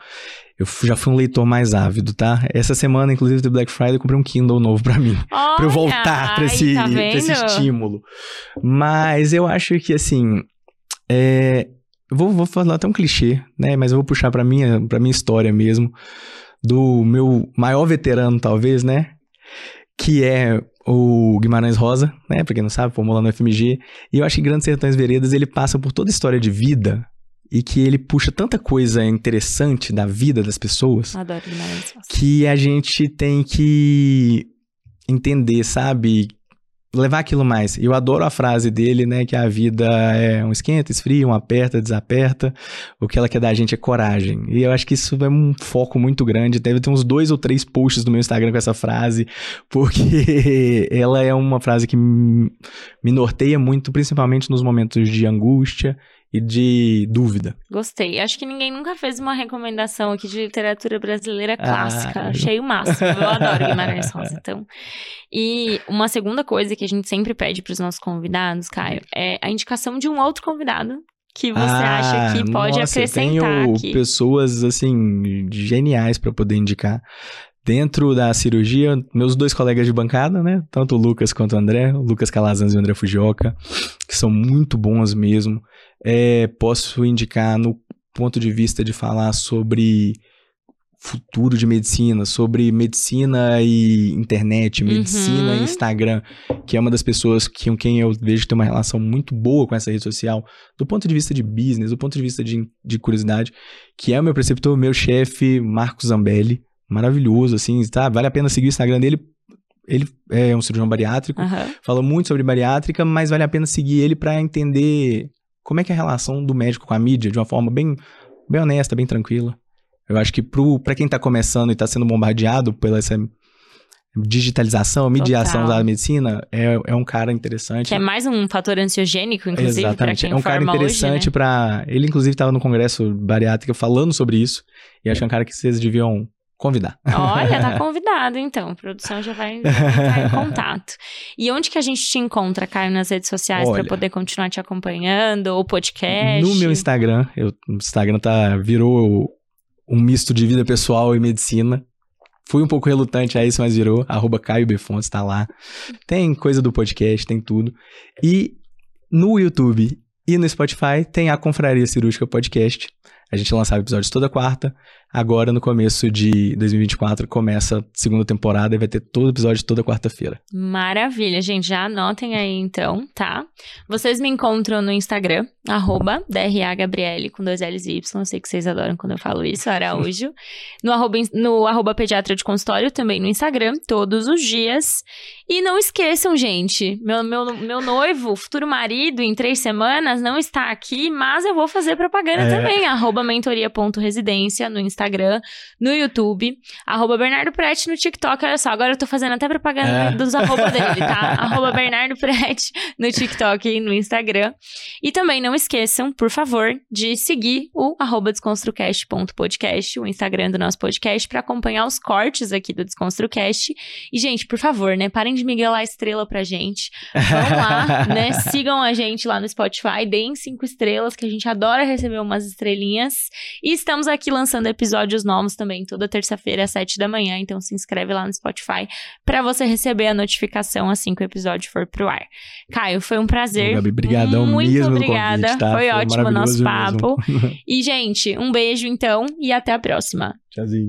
Eu já fui um leitor mais ávido, tá? Essa semana, inclusive, do Black Friday, eu comprei um Kindle novo pra mim. pra eu voltar pra ai, esse, tá pra esse estímulo. Mas eu acho que, assim, é, eu vou, vou falar até um clichê, né? Mas eu vou puxar pra minha, pra minha história mesmo, do meu maior veterano, talvez, né? Que é o Guimarães Rosa, né? Pra quem não sabe, formou lá no FMG. E eu acho que Grandes Sertões Veredas, ele passa por toda a história de vida e que ele puxa tanta coisa interessante da vida das pessoas Adoro Guimarães Rosa. que a gente tem que entender, sabe? Levar aquilo mais. Eu adoro a frase dele, né? Que a vida é um esquenta, esfria, um aperta, desaperta. O que ela quer da gente é coragem. E eu acho que isso é um foco muito grande. Deve ter uns dois ou três posts no meu Instagram com essa frase, porque ela é uma frase que me norteia muito, principalmente nos momentos de angústia e de dúvida. Gostei. Acho que ninguém nunca fez uma recomendação aqui de literatura brasileira Ah, clássica. eu- Achei o máximo. Eu adoro Guimarães Rosa. Então. E uma segunda coisa que a gente sempre pede para os nossos convidados, Caio, é a indicação de um outro convidado que você acha que pode Ah, nossa, acrescentar eu tenho aqui. pessoas, assim, geniais pra poder indicar. Dentro da cirurgia, meus dois colegas de bancada, né? Tanto o Lucas quanto o André, o Lucas Calazans e o André Fujioka, que são muito bons mesmo. É, posso indicar no ponto de vista de falar sobre futuro de medicina, sobre medicina e internet, medicina Uhum. e Instagram, que é uma das pessoas que, com quem eu vejo ter uma relação muito boa com essa rede social, do ponto de vista de business, do ponto de vista de, de curiosidade, que é o meu preceptor, meu chefe, Marcos Zambelli, maravilhoso, assim, tá? Vale a pena seguir o Instagram dele. Ele é um cirurgião bariátrico, fala muito sobre bariátrica, mas vale a pena seguir ele pra entender como é que é a relação do médico com a mídia de uma forma bem, bem honesta, bem tranquila. Eu acho que pro, pra quem tá começando e tá sendo bombardeado pela essa digitalização, mediação Total. da medicina, é, é um cara interessante. Que é mais um fator ansiogênico, inclusive, para Exatamente. quem É um cara interessante né? pra. Ele, inclusive, estava no congresso bariátrica falando sobre isso. E acho que é um cara que vocês deviam convidar. Olha, tá convidado, então. A produção já vai, entrar em contato. E onde que a gente te encontra, Caio, nas redes sociais, para poder continuar te acompanhando, ou podcast? No meu Instagram, eu, o Instagram tá, virou um misto de vida pessoal e medicina. Fui um pouco relutante a isso, mas virou. Arroba Caio B. Fontes, tá lá. Tem coisa do podcast, tem tudo. E no YouTube e no Spotify tem a Confraria Cirúrgica Podcast. A gente lançava episódios toda quarta. Agora, no começo de 2024, começa a segunda temporada e vai ter todo episódio toda quarta-feira. Maravilha, gente. Já anotem aí então, tá? Vocês me encontram no Instagram, arroba DRAGabriele, com dois L's e Y. Eu sei que vocês adoram quando eu falo isso, Araújo. no, arroba, no arroba pediatra de consultório, também no Instagram, todos os dias. E não esqueçam, gente, meu, meu, meu noivo, futuro marido, em três semanas, não está aqui, mas eu vou fazer propaganda é. também. Arroba mentoria.residência no Instagram, no YouTube. Arroba Bernardo Prete no TikTok. Olha só, agora eu tô fazendo até propaganda é. dos arroba dele, tá? arroba Bernardo Prete no TikTok e no Instagram. E também não esqueçam, por favor, de seguir o arroba desconstrucast.podcast, o Instagram do nosso podcast, para acompanhar os cortes aqui do Desconstrucast. E, gente, por favor, né? Parem de miguelar estrela pra gente. Vão lá, né? Sigam a gente lá no Spotify, deem cinco estrelas, que a gente adora receber umas estrelinhas. E estamos aqui lançando episódios novos também, toda terça-feira às sete da manhã. Então se inscreve lá no Spotify para você receber a notificação assim que o episódio for pro ar. Caio, foi um prazer. Gabi, brigadão Muito mesmo obrigada. Convite, tá? Foi, foi ótimo o nosso papo. Mesmo. e, gente, um beijo então e até a próxima. Tchauzinho.